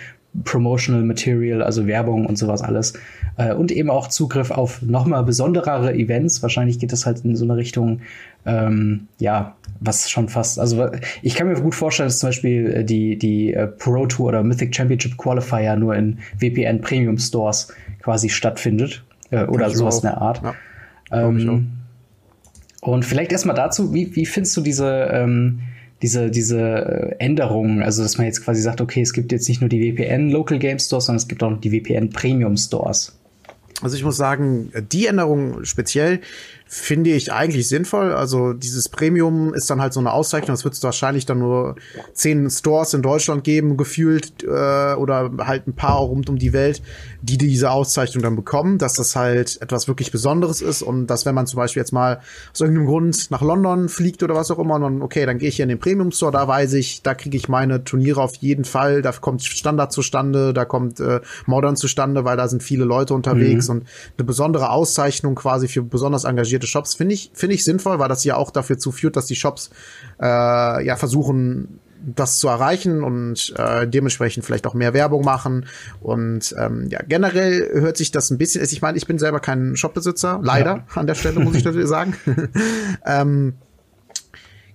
Promotional Material, also Werbung und sowas alles. Äh, und eben auch Zugriff auf nochmal besonderere Events. Wahrscheinlich geht das halt in so eine Richtung, ähm, ja, was schon fast, also ich kann mir gut vorstellen, dass zum Beispiel äh, die, die äh, Pro Tour oder Mythic Championship Qualifier nur in WPN Premium Stores quasi stattfindet. Äh, oder sowas in der Art. Ja, ähm, und vielleicht erstmal dazu, wie, wie findest du diese, ähm, diese, diese Änderungen? Also, dass man jetzt quasi sagt, okay, es gibt jetzt nicht nur die WPN Local Game Stores, sondern es gibt auch noch die WPN Premium Stores. Also ich muss sagen, die Änderung speziell finde ich eigentlich sinnvoll. Also dieses Premium ist dann halt so eine Auszeichnung. Es wird es wahrscheinlich dann nur zehn Stores in Deutschland geben, gefühlt, äh, oder halt ein paar rund um die Welt, die diese Auszeichnung dann bekommen, dass das halt etwas wirklich Besonderes ist und dass wenn man zum Beispiel jetzt mal aus irgendeinem Grund nach London fliegt oder was auch immer, dann okay, dann gehe ich hier in den Premium Store, da weiß ich, da kriege ich meine Turniere auf jeden Fall, da kommt Standard zustande, da kommt äh, Modern zustande, weil da sind viele Leute unterwegs mhm. und eine besondere Auszeichnung quasi für besonders engagierte basierte Shops finde ich, finde ich sinnvoll, weil das ja auch dafür zuführt, dass die Shops äh, ja versuchen, das zu erreichen und äh, dementsprechend vielleicht auch mehr Werbung machen. Und ähm, ja, generell hört sich das ein bisschen, ich meine, ich bin selber kein Shopbesitzer, leider ja. an der Stelle, muss ich natürlich sagen. ähm,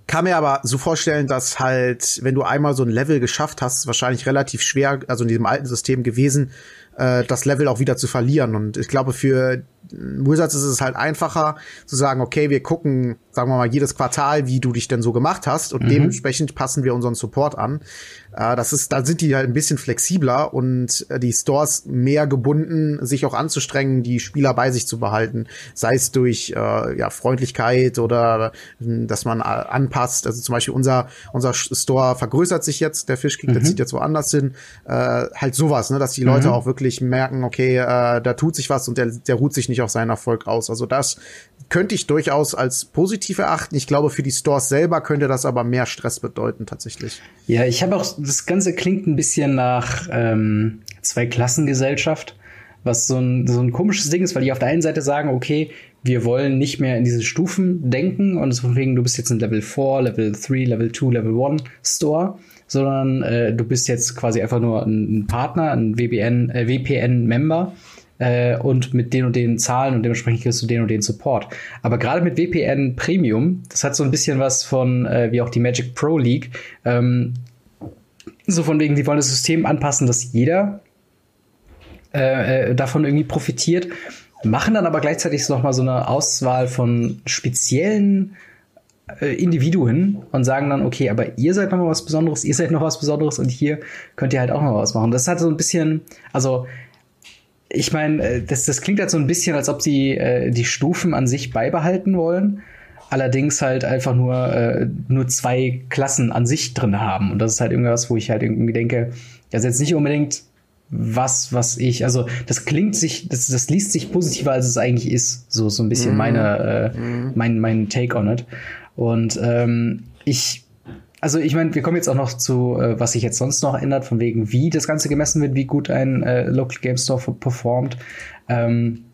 kann mir aber so vorstellen, dass halt, wenn du einmal so ein Level geschafft hast, wahrscheinlich relativ schwer, also in diesem alten System gewesen, äh, das Level auch wieder zu verlieren. Und ich glaube, für Wizards ist es halt einfacher zu sagen, okay, wir gucken, sagen wir mal, jedes Quartal, wie du dich denn so gemacht hast und mhm. dementsprechend passen wir unseren Support an. Äh, das ist, da sind die halt ein bisschen flexibler und äh, die Stores mehr gebunden, sich auch anzustrengen, die Spieler bei sich zu behalten, sei es durch äh, ja, Freundlichkeit oder äh, dass man anpasst. Also zum Beispiel unser unser Store vergrößert sich jetzt, der Fischkick, mhm. der zieht jetzt woanders hin. Äh, halt sowas, ne, dass die Leute mhm. auch wirklich merken, okay, äh, da tut sich was und der, der ruht sich nicht auf seinen Erfolg aus. Also das könnte ich durchaus als positiv erachten. Ich glaube, für die Stores selber könnte das aber mehr Stress bedeuten tatsächlich. Ja, ich habe auch, das Ganze klingt ein bisschen nach ähm, Zwei-Klassengesellschaft, was so ein, so ein komisches Ding ist, weil die auf der einen Seite sagen, okay, wir wollen nicht mehr in diese Stufen denken und deswegen, du bist jetzt ein Level 4, Level 3, Level 2, Level 1 Store, sondern äh, du bist jetzt quasi einfach nur ein Partner, ein VPN, äh, VPN-Member äh, und mit den und den Zahlen und dementsprechend kriegst du den und den Support. Aber gerade mit VPN Premium, das hat so ein bisschen was von äh, wie auch die Magic Pro League. Ähm, so von wegen, die wollen das System anpassen, dass jeder äh, äh davon irgendwie profitiert, machen dann aber gleichzeitig noch mal so eine Auswahl von speziellen äh, Individuen und sagen dann, okay, aber ihr seid noch mal was Besonderes, ihr seid noch was Besonderes und hier könnt ihr halt auch noch was machen. Das hat so ein bisschen, also ich meine, äh, das, das klingt halt so ein bisschen, als ob sie äh, die Stufen an sich beibehalten wollen. Allerdings halt einfach nur, äh, nur zwei Klassen an sich drin haben. Und das ist halt irgendwas, wo ich halt irgendwie denke, das ist jetzt nicht unbedingt was, was ich, also das klingt sich, das, das liest sich positiver, als es eigentlich ist. So, so ein bisschen mm. meine, äh, mm. mein, mein Take on it. Und ähm, ich also ich meine, wir kommen jetzt auch noch zu, äh, was sich jetzt sonst noch ändert, von wegen, wie das Ganze gemessen wird, wie gut ein äh, Local Game Store performt. Ähm,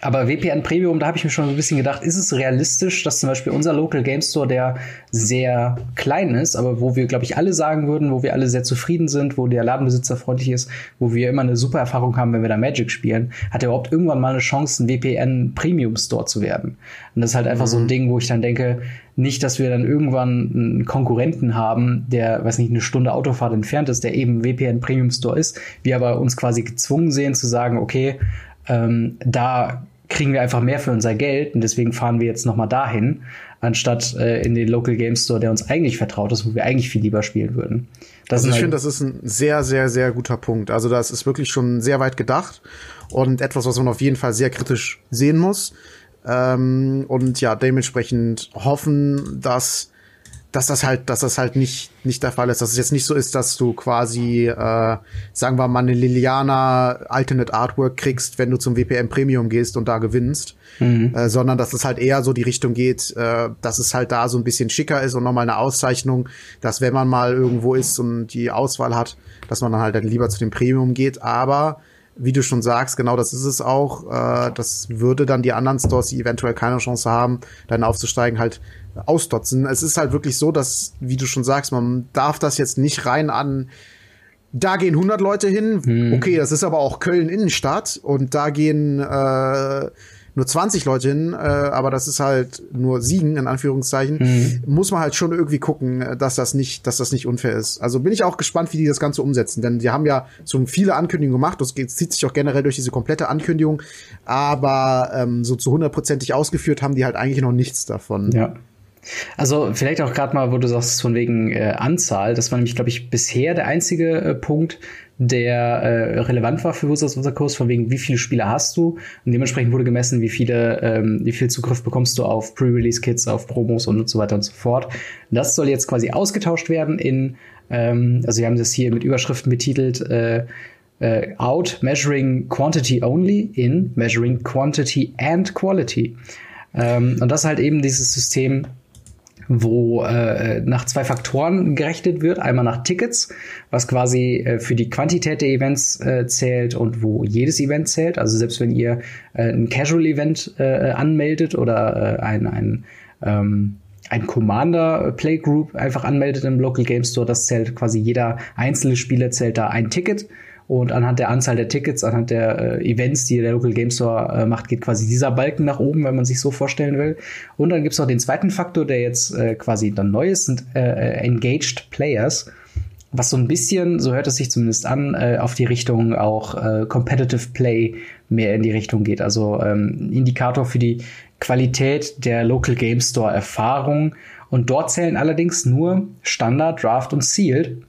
aber WPN Premium, da habe ich mir schon ein bisschen gedacht, ist es realistisch, dass zum Beispiel unser Local Game Store, der sehr klein ist, aber wo wir, glaube ich, alle sagen würden, wo wir alle sehr zufrieden sind, wo der Ladenbesitzer freundlich ist, wo wir immer eine super Erfahrung haben, wenn wir da Magic spielen, hat er überhaupt irgendwann mal eine Chance, ein WPN Premium Store zu werden. Und das ist halt einfach mhm. so ein mhm. Ding, wo ich dann denke, nicht, dass wir dann irgendwann einen Konkurrenten haben, der, weiß nicht, eine Stunde Autofahrt entfernt ist, der eben WPN Premium Store ist, wir aber uns quasi gezwungen sehen zu sagen, okay, ähm, da kriegen wir einfach mehr für unser Geld und deswegen fahren wir jetzt noch mal dahin, anstatt äh, in den Local Game Store, der uns eigentlich vertraut ist, wo wir eigentlich viel lieber spielen würden. Das also ich halt finde, das ist ein sehr, sehr, sehr guter Punkt. Also das ist wirklich schon sehr weit gedacht und etwas, was man auf jeden Fall sehr kritisch sehen muss. Ähm, und ja, dementsprechend hoffen, dass dass das halt, dass das halt nicht, nicht der Fall ist. Dass es jetzt nicht so ist, dass du quasi, äh, sagen wir mal, eine Liliana Alternate Artwork kriegst, wenn du zum WPM Premium gehst und da gewinnst. Mhm. Äh, sondern dass es halt eher so die Richtung geht, äh, dass es halt da so ein bisschen schicker ist und nochmal eine Auszeichnung, dass wenn man mal irgendwo ist und die Auswahl hat, dass man dann halt dann lieber zu dem Premium geht. Aber wie du schon sagst, genau das ist es auch. Äh, das würde dann die anderen Stores, die eventuell keine Chance haben, dann aufzusteigen, halt ausdotzen. Es ist halt wirklich so, dass, wie du schon sagst, man darf das jetzt nicht rein an da gehen 100 Leute hin. Hm. Okay, das ist aber auch Köln Innenstadt und da gehen äh, nur 20 Leute hin, äh, aber das ist halt nur Siegen in Anführungszeichen. Mhm. Muss man halt schon irgendwie gucken, dass das nicht, dass das nicht unfair ist. Also bin ich auch gespannt, wie die das Ganze umsetzen, denn die haben ja so viele Ankündigungen gemacht. Das zieht sich auch generell durch diese komplette Ankündigung, aber ähm, so zu hundertprozentig ausgeführt haben die halt eigentlich noch nichts davon. Ja. Also vielleicht auch gerade mal, wo du sagst, von wegen äh, Anzahl, das war nämlich, glaube ich, bisher der einzige äh, Punkt, der äh, relevant war für Wizards of the Coast, von wegen, wie viele Spieler hast du? Und dementsprechend wurde gemessen, wie viele, ähm, wie viel Zugriff bekommst du auf Pre-Release-Kits, auf Promos und so weiter und so fort. Das soll jetzt quasi ausgetauscht werden in, ähm, also wir haben das hier mit Überschriften betitelt, äh, äh, out measuring quantity only in measuring quantity and quality. Ähm, und das ist halt eben dieses System, wo äh, nach zwei Faktoren gerechnet wird. Einmal nach Tickets, was quasi äh, für die Quantität der Events äh, zählt und wo jedes Event zählt. Also selbst wenn ihr äh, ein Casual-Event äh, anmeldet oder äh, ein, ein ähm, ein Commander Playgroup einfach anmeldet im Local Game Store, das zählt quasi jeder einzelne Spieler zählt da ein Ticket. Und anhand der Anzahl der Tickets, anhand der äh, Events, die der Local Game Store äh, macht, geht quasi dieser Balken nach oben, wenn man sich so vorstellen will. Und dann gibt's noch den zweiten Faktor, der jetzt äh, quasi dann neu ist, sind äh, äh, Engaged Players. Was so ein bisschen, so hört es sich zumindest an, äh, auf die Richtung auch Competitive Play mehr in die Richtung geht. Also ähm, Indikator für die Qualität der Local Game Store Erfahrung. Und dort zählen allerdings nur Standard, Draft und Sealed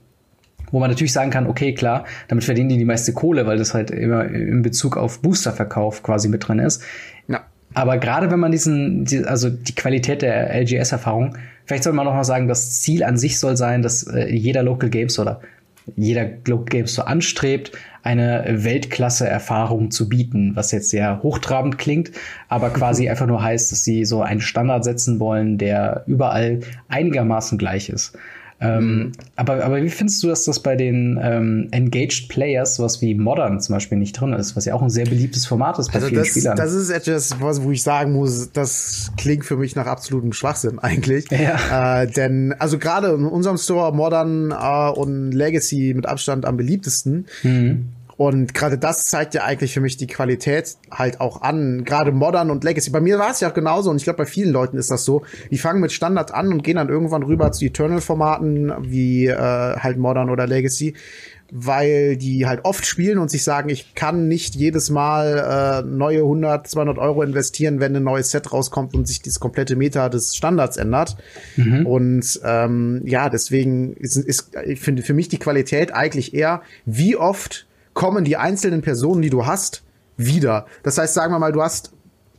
wo man natürlich sagen kann, okay, klar, damit verdienen die die meiste Kohle, weil das halt immer in Bezug auf Boosterverkauf quasi mit drin ist. Ja. Aber gerade wenn man diesen, die, also die Qualität der LGS-Erfahrung, vielleicht soll man noch mal sagen, das Ziel an sich soll sein, dass äh, jeder Local Games oder jeder Local Games so anstrebt, eine Weltklasse-Erfahrung zu bieten, was jetzt sehr hochtrabend klingt, aber quasi einfach nur heißt, dass sie so einen Standard setzen wollen, der überall einigermaßen gleich ist. Ähm, mhm. aber, aber wie findest du, dass das bei den ähm, Engaged Players, sowas wie Modern zum Beispiel, nicht drin ist, was ja auch ein sehr beliebtes Format ist bei also vielen das, Spielern? Das ist etwas, wo ich sagen muss, das klingt für mich nach absolutem Schwachsinn eigentlich. Ja. Äh, denn, also gerade in unserem Store Modern äh, und Legacy mit Abstand am beliebtesten. Mhm. Und gerade das zeigt ja eigentlich für mich die Qualität halt auch an. Gerade Modern und Legacy. Bei mir war es ja auch genauso und ich glaube, bei vielen Leuten ist das so. Die fangen mit Standard an und gehen dann irgendwann rüber zu Eternal-Formaten wie äh, halt Modern oder Legacy, weil die halt oft spielen und sich sagen, ich kann nicht jedes Mal äh, neue 100, 200 Euro investieren, wenn ein neues Set rauskommt und sich das komplette Meta des Standards ändert. Mhm. Und ähm, ja, deswegen ist, ist ich finde für mich die Qualität eigentlich eher, wie oft kommen die einzelnen Personen, die du hast, wieder. Das heißt, sagen wir mal, du hast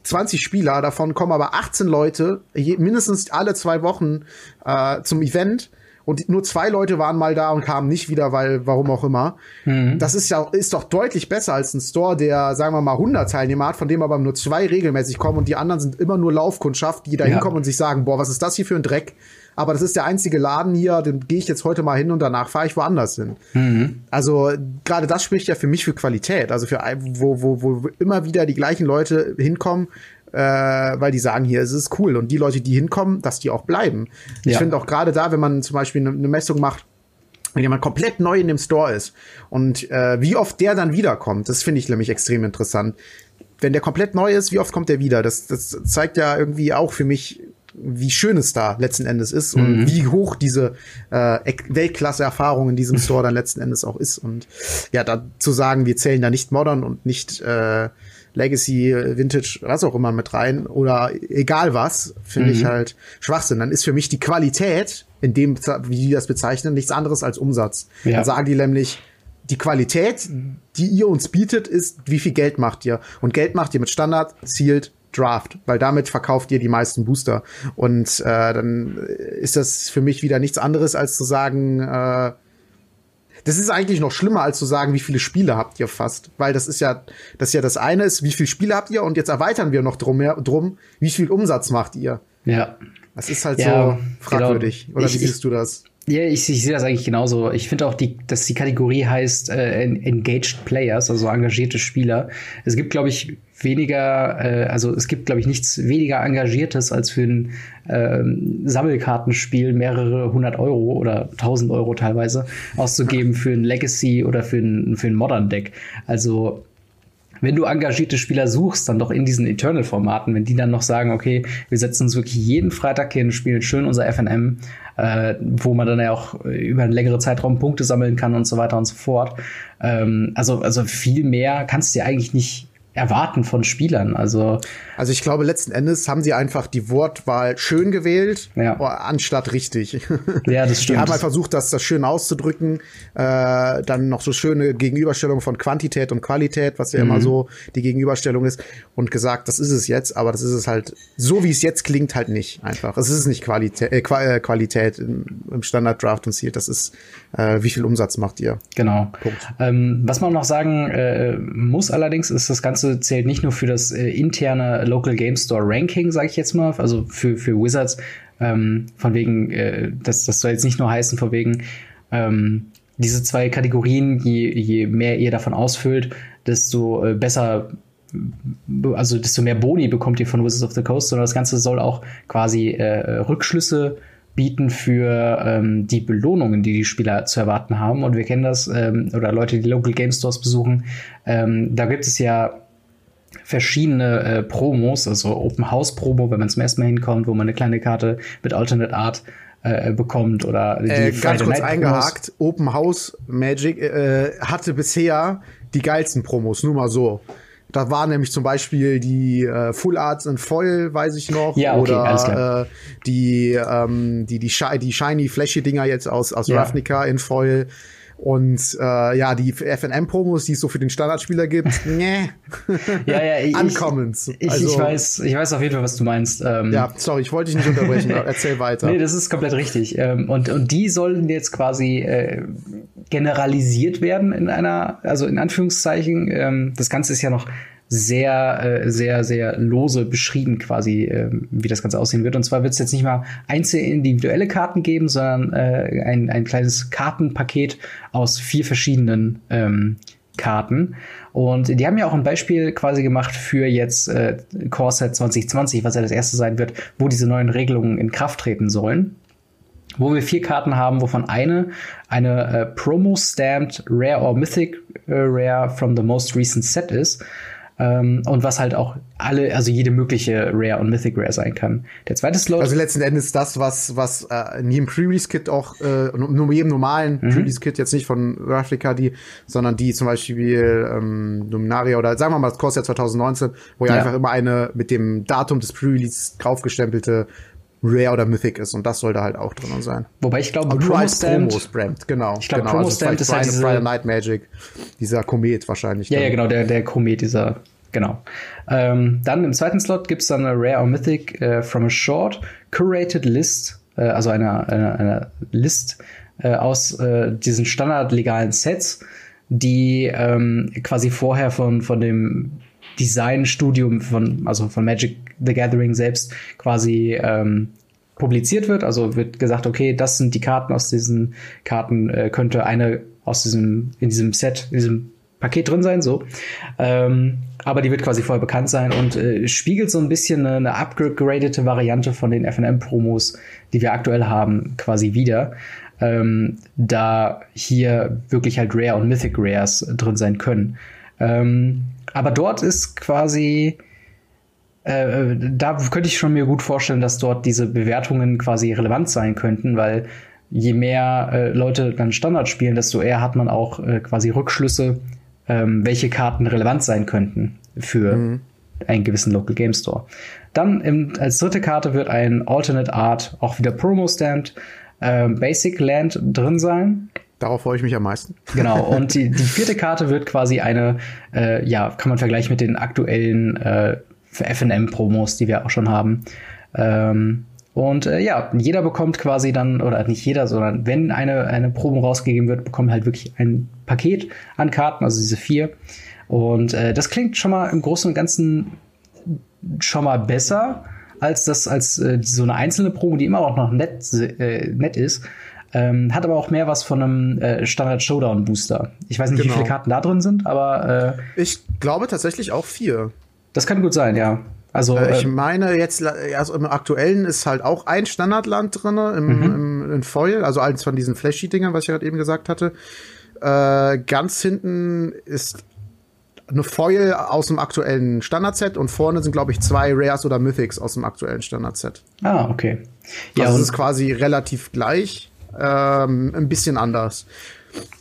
20 Spieler, davon kommen aber 18 Leute, je, mindestens alle zwei Wochen äh, zum Event und nur zwei Leute waren mal da und kamen nicht wieder, weil warum auch immer. Mhm. Das ist ja ist doch deutlich besser als ein Store, der sagen wir mal 100 Teilnehmer hat, von dem aber nur zwei regelmäßig kommen und die anderen sind immer nur Laufkundschaft, die da hinkommen ja. und sich sagen, boah, was ist das hier für ein Dreck? Aber das ist der einzige Laden hier, den gehe ich jetzt heute mal hin und danach fahre ich woanders hin. Mhm. Also gerade das spricht ja für mich für Qualität, also für wo, wo, wo immer wieder die gleichen Leute hinkommen, äh, weil die sagen, hier ist es cool. Und die Leute, die hinkommen, dass die auch bleiben. Ja. Ich finde auch gerade da, wenn man zum Beispiel eine, eine Messung macht, wenn jemand komplett neu in dem Store ist und äh, wie oft der dann wiederkommt, das finde ich nämlich extrem interessant. Wenn der komplett neu ist, wie oft kommt der wieder? Das, das zeigt ja irgendwie auch für mich wie schön es da letzten Endes ist und mhm. wie hoch diese äh, Weltklasse-Erfahrung in diesem Store dann letzten Endes auch ist. Und ja, da zu sagen, wir zählen da nicht Modern und nicht äh, Legacy, Vintage, was auch immer mit rein oder egal was, finde mhm. ich halt Schwachsinn. Dann ist für mich die Qualität, in dem, wie die das bezeichnen, nichts anderes als Umsatz. Ja. Dann sagen die nämlich, die Qualität, die ihr uns bietet, ist, wie viel Geld macht ihr? Und Geld macht ihr mit Standard, Sealed, Draft, weil damit verkauft ihr die meisten Booster. Und äh, dann ist das für mich wieder nichts anderes, als zu sagen, äh, das ist eigentlich noch schlimmer, als zu sagen, wie viele Spiele habt ihr fast. Weil das ist ja, das ist ja das eine ist, wie viele Spiele habt ihr und jetzt erweitern wir noch drum, drum wie viel Umsatz macht ihr. Ja. Das ist halt ja, so fragwürdig. Genau. Oder ich, wie siehst du das? Ja, ich, ich sehe das eigentlich genauso. Ich finde auch, die, dass die Kategorie heißt äh, Engaged Players, also engagierte Spieler. Es gibt, glaube ich, weniger, äh, also es gibt, glaube ich, nichts weniger Engagiertes als für ein ähm, Sammelkartenspiel mehrere hundert Euro oder tausend Euro teilweise auszugeben für ein Legacy oder für ein, für ein Modern Deck. Also wenn du engagierte Spieler suchst, dann doch in diesen Eternal-Formaten, wenn die dann noch sagen, okay, wir setzen uns wirklich jeden Freitag hin, spielen schön unser FNM, äh, wo man dann ja auch über einen längeren Zeitraum Punkte sammeln kann und so weiter und so fort. Ähm, also, also viel mehr kannst du dir eigentlich nicht erwarten von Spielern. Also, also ich glaube, letzten Endes haben sie einfach die Wortwahl schön gewählt, ja. anstatt richtig. Ja, das stimmt. Die haben halt versucht, das, das schön auszudrücken. Äh, dann noch so schöne Gegenüberstellung von Quantität und Qualität, was ja mhm. immer so die Gegenüberstellung ist. Und gesagt, das ist es jetzt, aber das ist es halt, so wie es jetzt klingt, halt nicht einfach. Es ist nicht Qualität, äh, äh Qualität im, im Standard Draft und Ziel. Das ist, äh, wie viel Umsatz macht ihr? Genau. Ähm, was man noch sagen äh, muss allerdings, ist, das Ganze zählt nicht nur für das äh, interne Local Game Store Ranking, sage ich jetzt mal, also für, für Wizards, ähm, von wegen, äh, das, das soll jetzt nicht nur heißen, von wegen, ähm, diese zwei Kategorien, je, je mehr ihr davon ausfüllt, desto äh, besser, also desto mehr Boni bekommt ihr von Wizards of the Coast, sondern das Ganze soll auch quasi äh, Rückschlüsse bieten für ähm, die Belohnungen, die die Spieler zu erwarten haben. Und wir kennen das, ähm, oder Leute, die Local Game Stores besuchen, ähm, da gibt es ja verschiedene äh, Promos, also Open House Promo, wenn man zum ersten Mal hinkommt, wo man eine kleine Karte mit Alternate Art äh, bekommt oder die äh, ganz kurz eingehakt, Open House Magic äh, hatte bisher die geilsten Promos, nur mal so. Da waren nämlich zum Beispiel die äh, Full Arts in Foil, weiß ich noch. Ja, okay, oder äh, die, ähm, die, die, die Shiny Flashy Dinger jetzt aus, aus ja. Ravnica in Foil. Und äh, ja, die FNM-Promos, die es so für den Standardspieler gibt, nee. ja, ja, ich, Uncommons. Ich, also, ich, weiß, ich weiß auf jeden Fall, was du meinst. Ähm, ja, sorry, ich wollte dich nicht unterbrechen. Erzähl weiter. Nee, das ist komplett richtig. Ähm, und, und die sollen jetzt quasi äh, generalisiert werden in einer, also in Anführungszeichen. Ähm, das Ganze ist ja noch sehr, äh, sehr, sehr lose beschrieben quasi, äh, wie das Ganze aussehen wird. Und zwar wird es jetzt nicht mal einzelne individuelle Karten geben, sondern äh, ein, ein kleines Kartenpaket aus vier verschiedenen ähm, Karten. Und die haben ja auch ein Beispiel quasi gemacht für jetzt äh, Core Set 2020, was ja das erste sein wird, wo diese neuen Regelungen in Kraft treten sollen wo wir vier Karten haben, wovon eine eine äh, Promo-Stamped Rare or Mythic äh, Rare from the most recent set ist. Ähm, und was halt auch alle, also jede mögliche Rare und Mythic Rare sein kann. Der zweite Slot. Also letzten Endes das, was, was äh, in jedem Pre-Release-Kit auch, äh, nur jedem normalen mhm. Pre-Release-Kit, jetzt nicht von Ravnica, die, sondern die zum Beispiel ähm, Dominaria oder sagen wir mal das Corsair 2019, wo ja, ja einfach immer eine mit dem Datum des Pre-Release draufgestempelte Rare oder Mythic ist und das sollte halt auch drin sein. Wobei ich glaube, Promo Stamped, genau. Ich glaube, genau, Promo Stamped also ist halt diese Friday Night Magic, dieser Komet wahrscheinlich. Ja, dann. ja, genau, der der Komet dieser genau. Ähm, dann im zweiten Slot gibt's dann eine Rare or Mythic äh, from a short curated list, äh, also eine, eine, eine List äh, aus äh, diesen standardlegalen Sets, die ähm, quasi vorher von von dem Designstudium von also von Magic the Gathering selbst quasi ähm, publiziert wird. Also wird gesagt, okay, das sind die Karten aus diesen Karten, äh, könnte eine aus diesem, in diesem Set, in diesem Paket drin sein, so. Ähm, aber die wird quasi vorher bekannt sein und äh, spiegelt so ein bisschen eine, eine upgradete Variante von den FNM-Promos, die wir aktuell haben, quasi wieder. Ähm, da hier wirklich halt Rare und Mythic Rares drin sein können. Ähm, aber dort ist quasi äh, da könnte ich schon mir gut vorstellen, dass dort diese Bewertungen quasi relevant sein könnten, weil je mehr äh, Leute dann Standard spielen, desto eher hat man auch äh, quasi Rückschlüsse, ähm, welche Karten relevant sein könnten für mhm. einen gewissen Local Game Store. Dann im, als dritte Karte wird ein Alternate Art, auch wieder Promo Stamped, äh, Basic Land drin sein. Darauf freue ich mich am meisten. Genau, und die, die vierte Karte wird quasi eine, äh, ja, kann man vergleichen mit den aktuellen äh, FNM-Promos, die wir auch schon haben. Ähm, und äh, ja, jeder bekommt quasi dann, oder nicht jeder, sondern wenn eine, eine Promo rausgegeben wird, bekommt halt wirklich ein Paket an Karten, also diese vier. Und äh, das klingt schon mal im Großen und Ganzen schon mal besser als das, als äh, so eine einzelne Promo, die immer auch noch nett, äh, nett ist. Ähm, hat aber auch mehr was von einem äh, Standard Showdown Booster. Ich weiß nicht, genau. wie viele Karten da drin sind, aber äh, ich glaube tatsächlich auch vier. Das kann gut sein, ja. Also, äh, ich äh, meine jetzt, also im aktuellen ist halt auch ein Standardland drin, im, mhm. im, in Foil, also eins von diesen Flashy-Dingern, was ich gerade eben gesagt hatte. Äh, ganz hinten ist eine Foil aus dem aktuellen Standardset und vorne sind, glaube ich, zwei Rares oder Mythics aus dem aktuellen Standardset. Ah, okay. Ja, also es ist quasi relativ gleich, ähm, ein bisschen anders.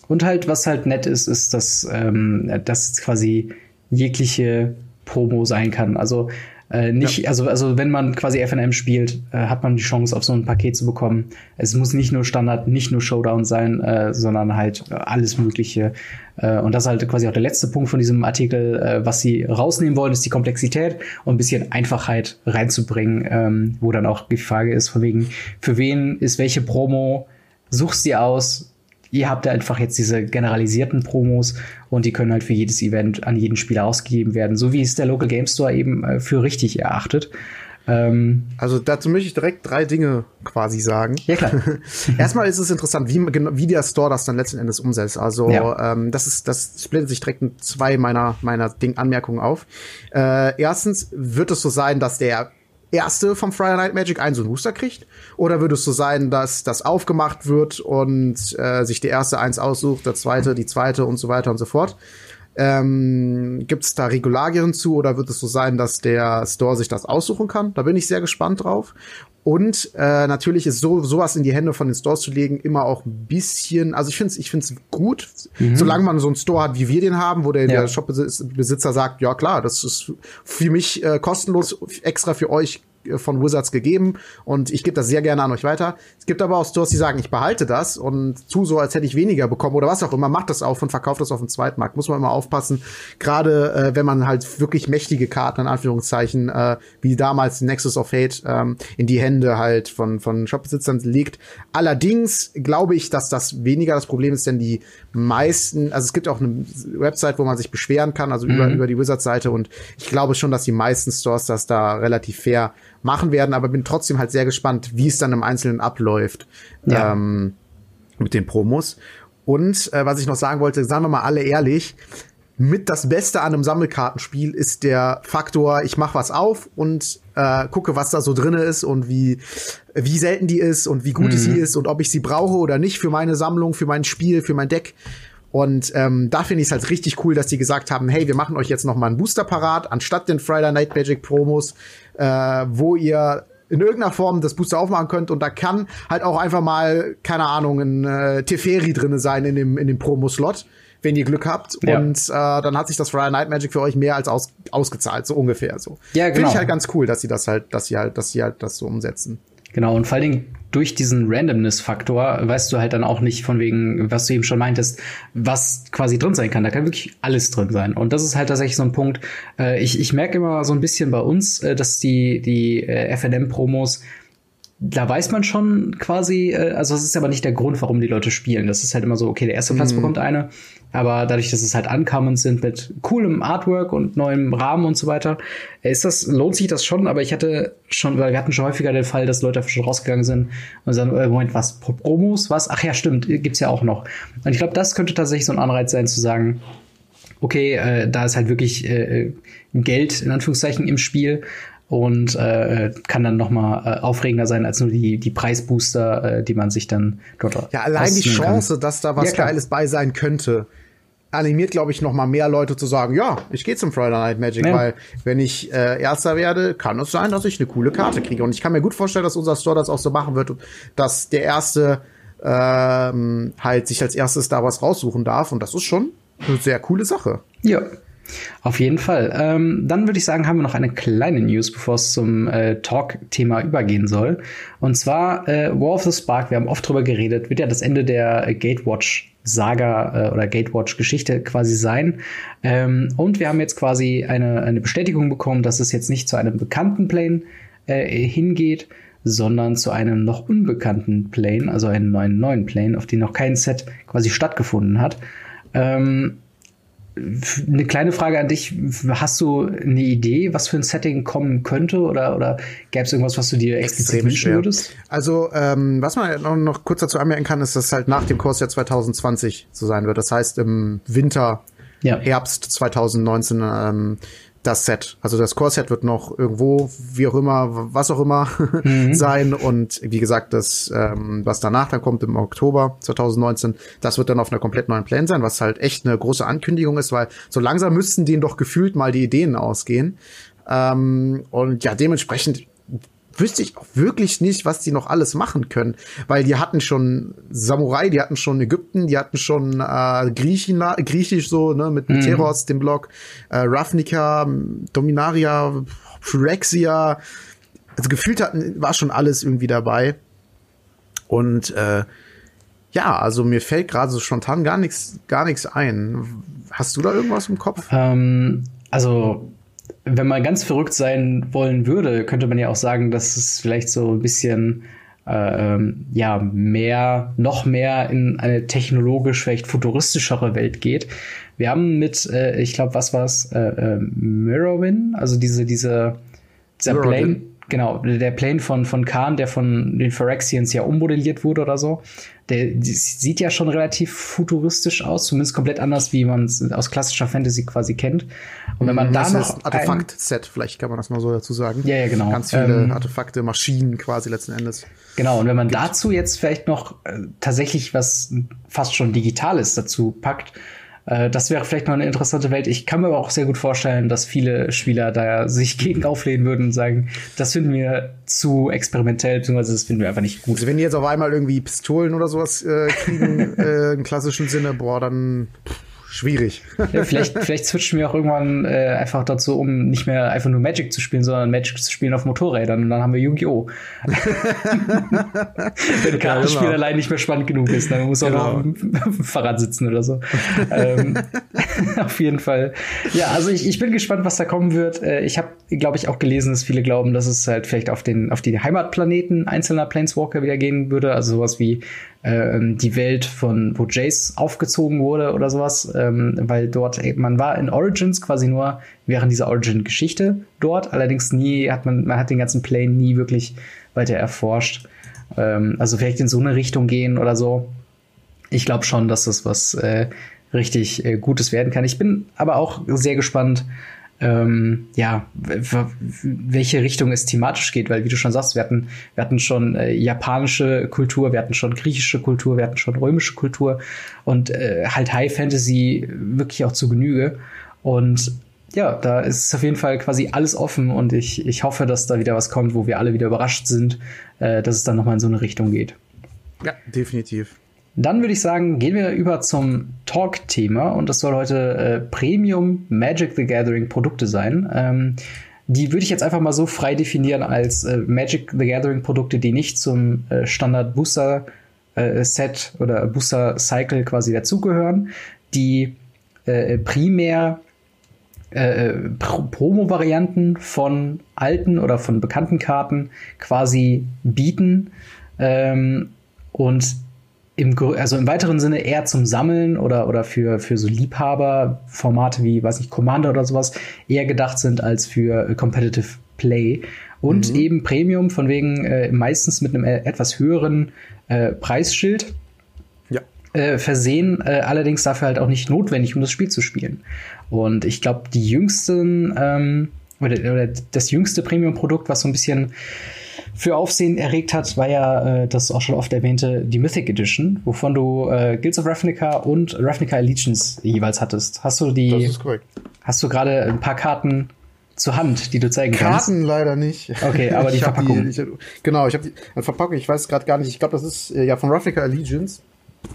Und halt, was halt nett ist, ist, dass, ähm, dass quasi jegliche Promo sein kann. Also äh, nicht, ja. also, also wenn man quasi FNM spielt, äh, hat man die Chance, auf so ein Paket zu bekommen. Es muss nicht nur Standard, nicht nur Showdown sein, äh, sondern halt alles Mögliche. Äh, und das ist halt quasi auch der letzte Punkt von diesem Artikel. Äh, was sie rausnehmen wollen, ist die Komplexität und ein bisschen Einfachheit reinzubringen, ähm, wo dann auch die Frage ist, von wegen, für wen ist welche Promo, suchst sie aus, ihr habt einfach jetzt diese generalisierten Promos und die können halt für jedes Event an jeden Spieler ausgegeben werden, so wie es der Local Game Store eben äh, für richtig erachtet. Ähm, also dazu möchte ich direkt drei Dinge quasi sagen. Ja, klar. Erstmal ist es interessant, wie, wie der Store das dann letzten Endes umsetzt. Also ja. ähm, das ist, das splittet sich direkt in zwei meiner, meiner Ding Anmerkungen auf. Äh, erstens wird es so sein, dass der erste vom Friday Night Magic einen so einen Booster kriegt? Oder würde es so sein, dass das aufgemacht wird und äh, sich der erste eins aussucht, der zweite, die zweite und so weiter und so fort? Ähm, Gibt es da Regularien zu oder wird es so sein, dass der Store sich das aussuchen kann? Da bin ich sehr gespannt drauf. Und äh, natürlich ist so sowas in die Hände von den Stores zu legen immer auch ein bisschen, also ich finde es ich find's gut, mhm. solange man so einen Store hat, wie wir den haben, wo der, ja. der Shopbesitzer sagt, ja klar, das ist für mich äh, kostenlos extra für euch von Wizards gegeben und ich gebe das sehr gerne an euch weiter. Es gibt aber auch Stores, die sagen, ich behalte das und tu so, als hätte ich weniger bekommen oder was auch immer, macht das auf und verkauft das auf dem Zweitmarkt. Muss man immer aufpassen, gerade äh, wenn man halt wirklich mächtige Karten, in Anführungszeichen, äh, wie damals Nexus of Hate, ähm, in die Hände halt von, von Shopbesitzern legt. Allerdings glaube ich, dass das weniger das Problem ist, denn die meisten, also es gibt auch eine Website, wo man sich beschweren kann, also mhm. über, über die Wizards-Seite und ich glaube schon, dass die meisten Stores das da relativ fair machen werden, aber bin trotzdem halt sehr gespannt, wie es dann im Einzelnen abläuft ja. ähm, mit den Promos. Und äh, was ich noch sagen wollte, sagen wir mal alle ehrlich, mit das Beste an einem Sammelkartenspiel ist der Faktor, ich mache was auf und äh, gucke, was da so drinne ist und wie, wie selten die ist und wie gut mhm. sie ist und ob ich sie brauche oder nicht für meine Sammlung, für mein Spiel, für mein Deck. Und ähm, da finde ich es halt richtig cool, dass die gesagt haben, hey, wir machen euch jetzt noch mal einen Booster parat, anstatt den Friday Night Magic Promos, äh, wo ihr in irgendeiner Form das Booster aufmachen könnt und da kann halt auch einfach mal, keine Ahnung, ein äh, Teferi drinne sein in dem, in dem Promo-Slot, wenn ihr Glück habt. Ja. Und äh, dann hat sich das Friday Night Magic für euch mehr als aus, ausgezahlt, so ungefähr so. Ja, genau. Finde ich halt ganz cool, dass sie das halt, dass sie halt, dass sie halt das so umsetzen. Genau, und vor allen Dingen durch diesen Randomness-Faktor weißt du halt dann auch nicht von wegen, was du eben schon meintest, was quasi drin sein kann. Da kann wirklich alles drin sein. Und das ist halt tatsächlich so ein Punkt. Äh, ich, ich merke immer so ein bisschen bei uns, äh, dass die, die äh, FNM-Promos da weiß man schon quasi, äh, also das ist aber nicht der Grund, warum die Leute spielen. Das ist halt immer so, okay, der erste Platz mhm. bekommt eine, aber dadurch, dass es halt Uncommons sind mit coolem Artwork und neuem Rahmen und so weiter, ist das, lohnt sich das schon, aber ich hatte schon, weil wir hatten schon häufiger den Fall, dass Leute schon rausgegangen sind und sagen, äh, Moment, was, Promos, was? Ach ja, stimmt, gibt's ja auch noch. Und ich glaube, das könnte tatsächlich so ein Anreiz sein, zu sagen, okay, äh, da ist halt wirklich äh, Geld in Anführungszeichen im Spiel und äh, kann dann noch mal äh, aufregender sein als nur die die Preisbooster, äh, die man sich dann dort Ja, allein die Chance, kann. dass da was ja, Geiles bei sein könnte, animiert, glaube ich, noch mal mehr Leute zu sagen, ja, ich gehe zum Friday Night Magic, ja. weil wenn ich äh, Erster werde, kann es sein, dass ich eine coole Karte kriege. Und ich kann mir gut vorstellen, dass unser Store das auch so machen wird, dass der Erste ähm, halt sich als erstes da was raussuchen darf. Und das ist schon eine sehr coole Sache. Ja. Auf jeden Fall. Ähm, dann würde ich sagen, haben wir noch eine kleine News, bevor es zum äh, Talk-Thema übergehen soll. Und zwar äh, War of the Spark, wir haben oft drüber geredet, wird ja das Ende der äh, Gatewatch-Saga äh, oder Gatewatch-Geschichte quasi sein. Ähm, und wir haben jetzt quasi eine, eine Bestätigung bekommen, dass es jetzt nicht zu einem bekannten Plane äh, hingeht, sondern zu einem noch unbekannten Plane, also einen neuen neuen Plane, auf dem noch kein Set quasi stattgefunden hat. Ähm, eine kleine Frage an dich. Hast du eine Idee, was für ein Setting kommen könnte? Oder, oder gäbe es irgendwas, was du dir extrem wünschen würdest? Also, ähm, was man noch, noch kurz dazu anmerken kann, ist, dass es halt nach dem Kurs ja 2020 so sein wird. Das heißt, im Winter, ja. Herbst 2019 ähm, das Set. Also das Core-Set wird noch irgendwo, wie auch immer, was auch immer mhm. sein. Und wie gesagt, das, ähm, was danach dann kommt im Oktober 2019, das wird dann auf einer komplett neuen Plan sein, was halt echt eine große Ankündigung ist, weil so langsam müssten denen doch gefühlt mal die Ideen ausgehen. Ähm, und ja, dementsprechend wüsste ich auch wirklich nicht, was die noch alles machen können, weil die hatten schon Samurai, die hatten schon Ägypten, die hatten schon äh, Griechina, Griechisch so, ne, mit, mhm. Teros, dem Block, äh, Ravnica, Dominaria, Phyrexia, also gefühlt hatten, war schon alles irgendwie dabei. Und äh, ja, also mir fällt gerade so spontan gar nichts, gar nichts ein. Hast du da irgendwas im Kopf? Ähm, also wenn man ganz verrückt sein wollen würde, könnte man ja auch sagen, dass es vielleicht so ein bisschen äh, ähm, ja mehr, noch mehr in eine technologisch vielleicht futuristischere Welt geht. Wir haben mit, äh, ich glaube, was war es, äh, äh, Mirrowin, also diese diese dieser Plane, genau, der Plane von von Khan, der von den Phyrexians ja ummodelliert wurde oder so der sieht ja schon relativ futuristisch aus, zumindest komplett anders, wie man es aus klassischer Fantasy quasi kennt. Und wenn man mhm, das da noch Artefakt-Set, vielleicht kann man das mal so dazu sagen. Ja, ja, genau. Ganz viele ähm, Artefakte, Maschinen quasi letzten Endes. Genau. Und wenn man dazu jetzt vielleicht noch äh, tatsächlich was fast schon Digitales dazu packt, äh, das wäre vielleicht noch eine interessante Welt. Ich kann mir aber auch sehr gut vorstellen, dass viele Spieler da sich gegen auflehnen würden und sagen, das finden wir zu experimentell, beziehungsweise das finden wir einfach nicht gut. Also wenn die jetzt auf einmal irgendwie Pistolen oder sowas äh, kriegen, äh, im klassischen Sinne, boah, dann. Pff schwierig. Ja, vielleicht, vielleicht switchen wir auch irgendwann äh, einfach dazu, um nicht mehr einfach nur Magic zu spielen, sondern Magic zu spielen auf Motorrädern und dann haben wir Yu-Gi-Oh! Wenn Kartenspiel ja, genau. allein nicht mehr spannend genug ist, dann muss genau. auch auf dem Fahrrad sitzen oder so. ähm, auf jeden Fall. Ja, also ich, ich bin gespannt, was da kommen wird. Äh, ich habe, glaube ich, auch gelesen, dass viele glauben, dass es halt vielleicht auf den auf die Heimatplaneten einzelner Planeswalker wieder gehen würde. Also sowas wie ähm, die Welt von, wo Jace aufgezogen wurde oder sowas, ähm, weil dort, man war in Origins quasi nur während dieser Origin-Geschichte dort, allerdings nie hat man, man hat den ganzen Plane nie wirklich weiter erforscht. Ähm, also vielleicht in so eine Richtung gehen oder so. Ich glaube schon, dass das was äh, richtig äh, Gutes werden kann. Ich bin aber auch sehr gespannt, ähm, ja, welche Richtung es thematisch geht, weil wie du schon sagst, wir hatten, wir hatten schon äh, japanische Kultur, wir hatten schon griechische Kultur, wir hatten schon römische Kultur und äh, halt High Fantasy wirklich auch zu Genüge. Und ja, da ist auf jeden Fall quasi alles offen und ich, ich hoffe, dass da wieder was kommt, wo wir alle wieder überrascht sind, äh, dass es dann nochmal in so eine Richtung geht. Ja, definitiv. Dann würde ich sagen, gehen wir über zum Talk-Thema und das soll heute äh, Premium Magic the Gathering Produkte sein. Ähm, die würde ich jetzt einfach mal so frei definieren als äh, Magic the Gathering Produkte, die nicht zum äh, Standard Booster äh, Set oder Booster Cycle quasi dazugehören, die äh, primär äh, Promo-Varianten von alten oder von bekannten Karten quasi bieten ähm, und im, also im weiteren Sinne eher zum Sammeln oder, oder für, für so Liebhaberformate wie, weiß nicht, Commander oder sowas eher gedacht sind als für äh, Competitive Play. Und mhm. eben Premium, von wegen äh, meistens mit einem äh, etwas höheren äh, Preisschild. Ja. Äh, versehen, äh, allerdings dafür halt auch nicht notwendig, um das Spiel zu spielen. Und ich glaube, die jüngsten ähm, oder, oder das jüngste Premium-Produkt, was so ein bisschen für Aufsehen erregt hat, war ja äh, das auch schon oft erwähnte die Mythic Edition, wovon du äh, Guilds of Ravnica und Ravnica Allegiance jeweils hattest. Hast du die? Das ist korrekt. Hast du gerade ein paar Karten zur Hand, die du zeigen Karten kannst? Karten leider nicht. Okay, aber die Verpackung. Die, ich, genau, ich habe die Verpackung. Ich weiß gerade gar nicht. Ich glaube, das ist äh, ja von Ravnica Allegiance.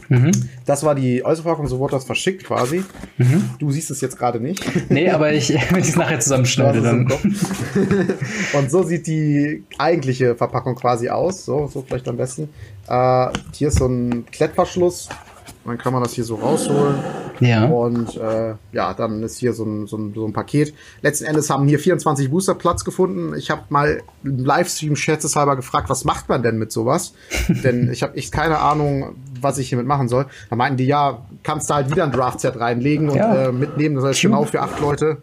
Mhm. Das war die Äußerverpackung, so wurde das verschickt quasi. Mhm. Du siehst es jetzt gerade nicht. Nee, aber ich, wenn ich es nachher zusammenschneide, dann. Und so sieht die eigentliche Verpackung quasi aus. So, so vielleicht am besten. Äh, hier ist so ein Klettverschluss dann kann man das hier so rausholen. Ja. Und äh, ja, dann ist hier so ein, so, ein, so ein Paket. Letzten Endes haben hier 24 Booster Platz gefunden. Ich habe mal im Livestream scherzeshalber gefragt, was macht man denn mit sowas? denn ich habe echt keine Ahnung, was ich hiermit machen soll. Da meinten die, ja, kannst du halt wieder ein Draft-Set reinlegen und ja. äh, mitnehmen. Das heißt genau für acht Leute.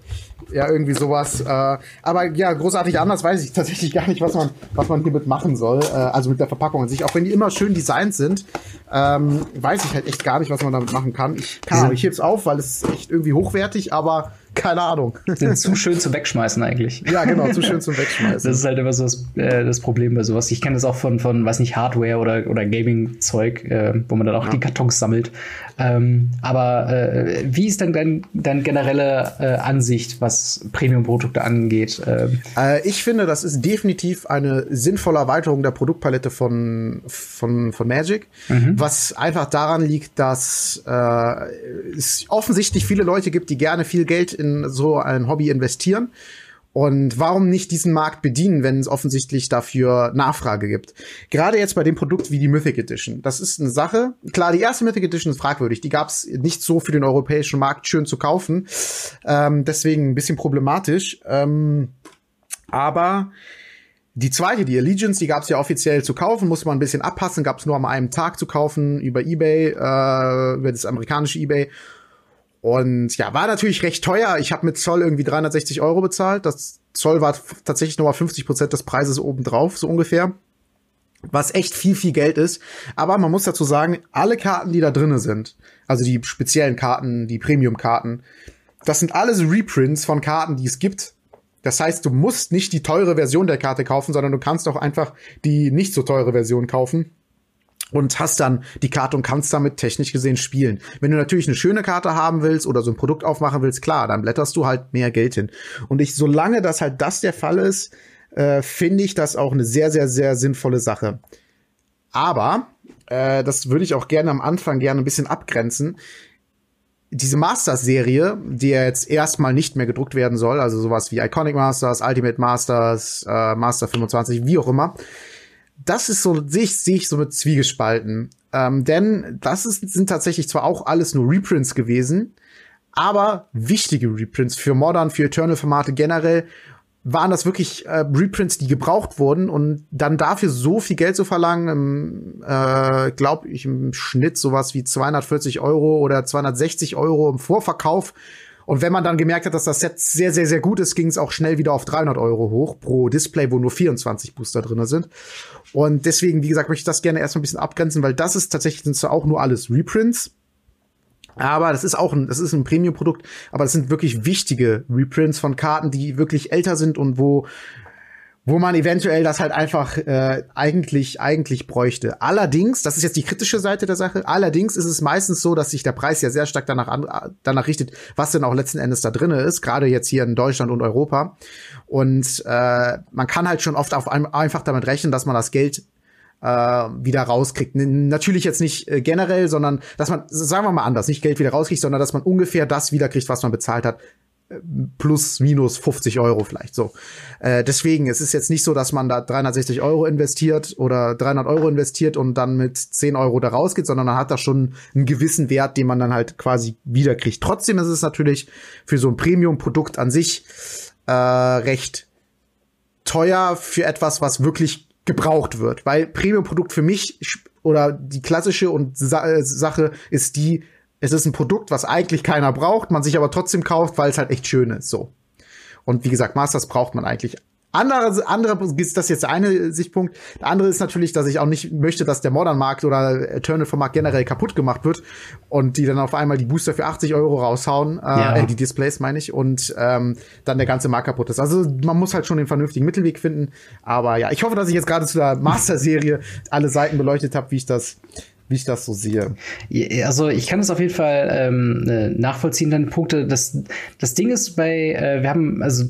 Ja, irgendwie sowas. Äh, aber ja, großartig anders weiß ich tatsächlich gar nicht, was man, was man hiermit machen soll. Äh, also mit der Verpackung an sich. Auch wenn die immer schön designt sind, ähm, weiß ich halt echt gar nicht, was man damit machen kann. Ich, kann, ich heb's auf, weil es ist echt irgendwie hochwertig, aber keine Ahnung. Sind zu schön zum Wegschmeißen eigentlich. Ja, genau, zu schön zum Wegschmeißen. Das ist halt immer so das, äh, das Problem bei sowas. Ich kenne das auch von, von, weiß nicht, Hardware oder, oder Gaming-Zeug, äh, wo man dann auch ja. die Kartons sammelt. Ähm, aber äh, wie ist denn dein, deine generelle äh, Ansicht, was Premium-Produkte angeht? Ähm, äh, ich finde, das ist definitiv eine sinnvolle Erweiterung der Produktpalette von, von, von Magic, mhm. was einfach daran liegt, dass äh, es offensichtlich viele Leute gibt, die gerne viel Geld in so ein Hobby investieren. Und warum nicht diesen Markt bedienen, wenn es offensichtlich dafür Nachfrage gibt? Gerade jetzt bei dem Produkt wie die Mythic Edition. Das ist eine Sache. Klar, die erste Mythic Edition ist fragwürdig. Die gab es nicht so für den europäischen Markt schön zu kaufen. Ähm, deswegen ein bisschen problematisch. Ähm, aber die zweite, die Allegiance, die gab es ja offiziell zu kaufen, musste man ein bisschen abpassen, gab es nur am einem Tag zu kaufen über eBay, äh, über das amerikanische eBay. Und ja, war natürlich recht teuer. Ich habe mit Zoll irgendwie 360 Euro bezahlt. Das Zoll war tatsächlich nochmal 50 Prozent des Preises obendrauf, so ungefähr. Was echt viel, viel Geld ist. Aber man muss dazu sagen, alle Karten, die da drinnen sind, also die speziellen Karten, die Premium-Karten, das sind alles Reprints von Karten, die es gibt. Das heißt, du musst nicht die teure Version der Karte kaufen, sondern du kannst auch einfach die nicht so teure Version kaufen und hast dann die Karte und kannst damit technisch gesehen spielen. Wenn du natürlich eine schöne Karte haben willst oder so ein Produkt aufmachen willst, klar, dann blätterst du halt mehr Geld hin. Und ich, solange das halt das der Fall ist, äh, finde ich das auch eine sehr, sehr, sehr sinnvolle Sache. Aber, äh, das würde ich auch gerne am Anfang gerne ein bisschen abgrenzen. Diese Masters-Serie, die ja jetzt erstmal nicht mehr gedruckt werden soll, also sowas wie Iconic Masters, Ultimate Masters, äh, Master 25, wie auch immer, das ist so, sehe ich, sehe ich so mit Zwiegespalten. Ähm, denn das ist, sind tatsächlich zwar auch alles nur Reprints gewesen, aber wichtige Reprints für Modern, für Eternal-Formate generell waren das wirklich äh, Reprints, die gebraucht wurden und dann dafür so viel Geld zu verlangen, äh, glaube ich im Schnitt sowas wie 240 Euro oder 260 Euro im Vorverkauf und wenn man dann gemerkt hat, dass das Set sehr, sehr, sehr gut ist, ging es auch schnell wieder auf 300 Euro hoch pro Display, wo nur 24 Booster drinne sind. Und deswegen, wie gesagt, möchte ich das gerne erstmal ein bisschen abgrenzen, weil das ist tatsächlich sind zwar auch nur alles Reprints. Aber das ist auch ein, das ist ein Premium-Produkt, aber das sind wirklich wichtige Reprints von Karten, die wirklich älter sind und wo wo man eventuell das halt einfach äh, eigentlich eigentlich bräuchte. Allerdings, das ist jetzt die kritische Seite der Sache. Allerdings ist es meistens so, dass sich der Preis ja sehr stark danach an, danach richtet, was denn auch letzten Endes da drinne ist, gerade jetzt hier in Deutschland und Europa. Und äh, man kann halt schon oft auf ein, einfach damit rechnen, dass man das Geld äh, wieder rauskriegt. Natürlich jetzt nicht äh, generell, sondern dass man, sagen wir mal anders, nicht Geld wieder rauskriegt, sondern dass man ungefähr das wiederkriegt, was man bezahlt hat, plus minus 50 Euro vielleicht so. Äh, deswegen, es ist jetzt nicht so, dass man da 360 Euro investiert oder 300 Euro investiert und dann mit 10 Euro da rausgeht, sondern man hat da schon einen gewissen Wert, den man dann halt quasi wiederkriegt. Trotzdem ist es natürlich für so ein Premium-Produkt an sich äh, recht teuer für etwas, was wirklich gebraucht wird, weil Premium-Produkt für mich oder die klassische und Sa Sache ist die, es ist ein Produkt, was eigentlich keiner braucht, man sich aber trotzdem kauft, weil es halt echt schön ist, so. Und wie gesagt, Masters braucht man eigentlich. Andere, andere ist das jetzt der eine Sichtpunkt. Der andere ist natürlich, dass ich auch nicht möchte, dass der Modern-Markt oder Eternal vom Markt generell kaputt gemacht wird und die dann auf einmal die Booster für 80 Euro raushauen, äh, ja. äh, die Displays meine ich, und ähm, dann der ganze Markt kaputt ist. Also man muss halt schon den vernünftigen Mittelweg finden. Aber ja, ich hoffe, dass ich jetzt gerade zu der Master-Serie alle Seiten beleuchtet habe, wie ich das wie ich das so sehe. Also ich kann es auf jeden Fall ähm, äh, nachvollziehen, dann Punkte. Das, das Ding ist bei, äh, wir haben, also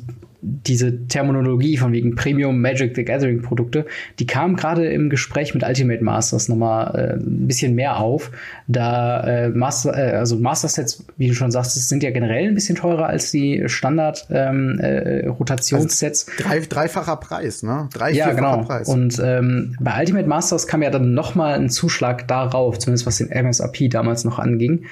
diese Terminologie von wegen Premium Magic the Gathering Produkte, die kam gerade im Gespräch mit Ultimate Masters nochmal äh, ein bisschen mehr auf. Da äh, Master, äh, also Master Sets, wie du schon sagst, sind ja generell ein bisschen teurer als die Standard ähm, äh, Rotationssets. Also drei, dreifacher Preis, ne? Drei, ja, genau. Preis. Und ähm, bei Ultimate Masters kam ja dann nochmal ein Zuschlag darauf, zumindest was den MSRP damals noch anging.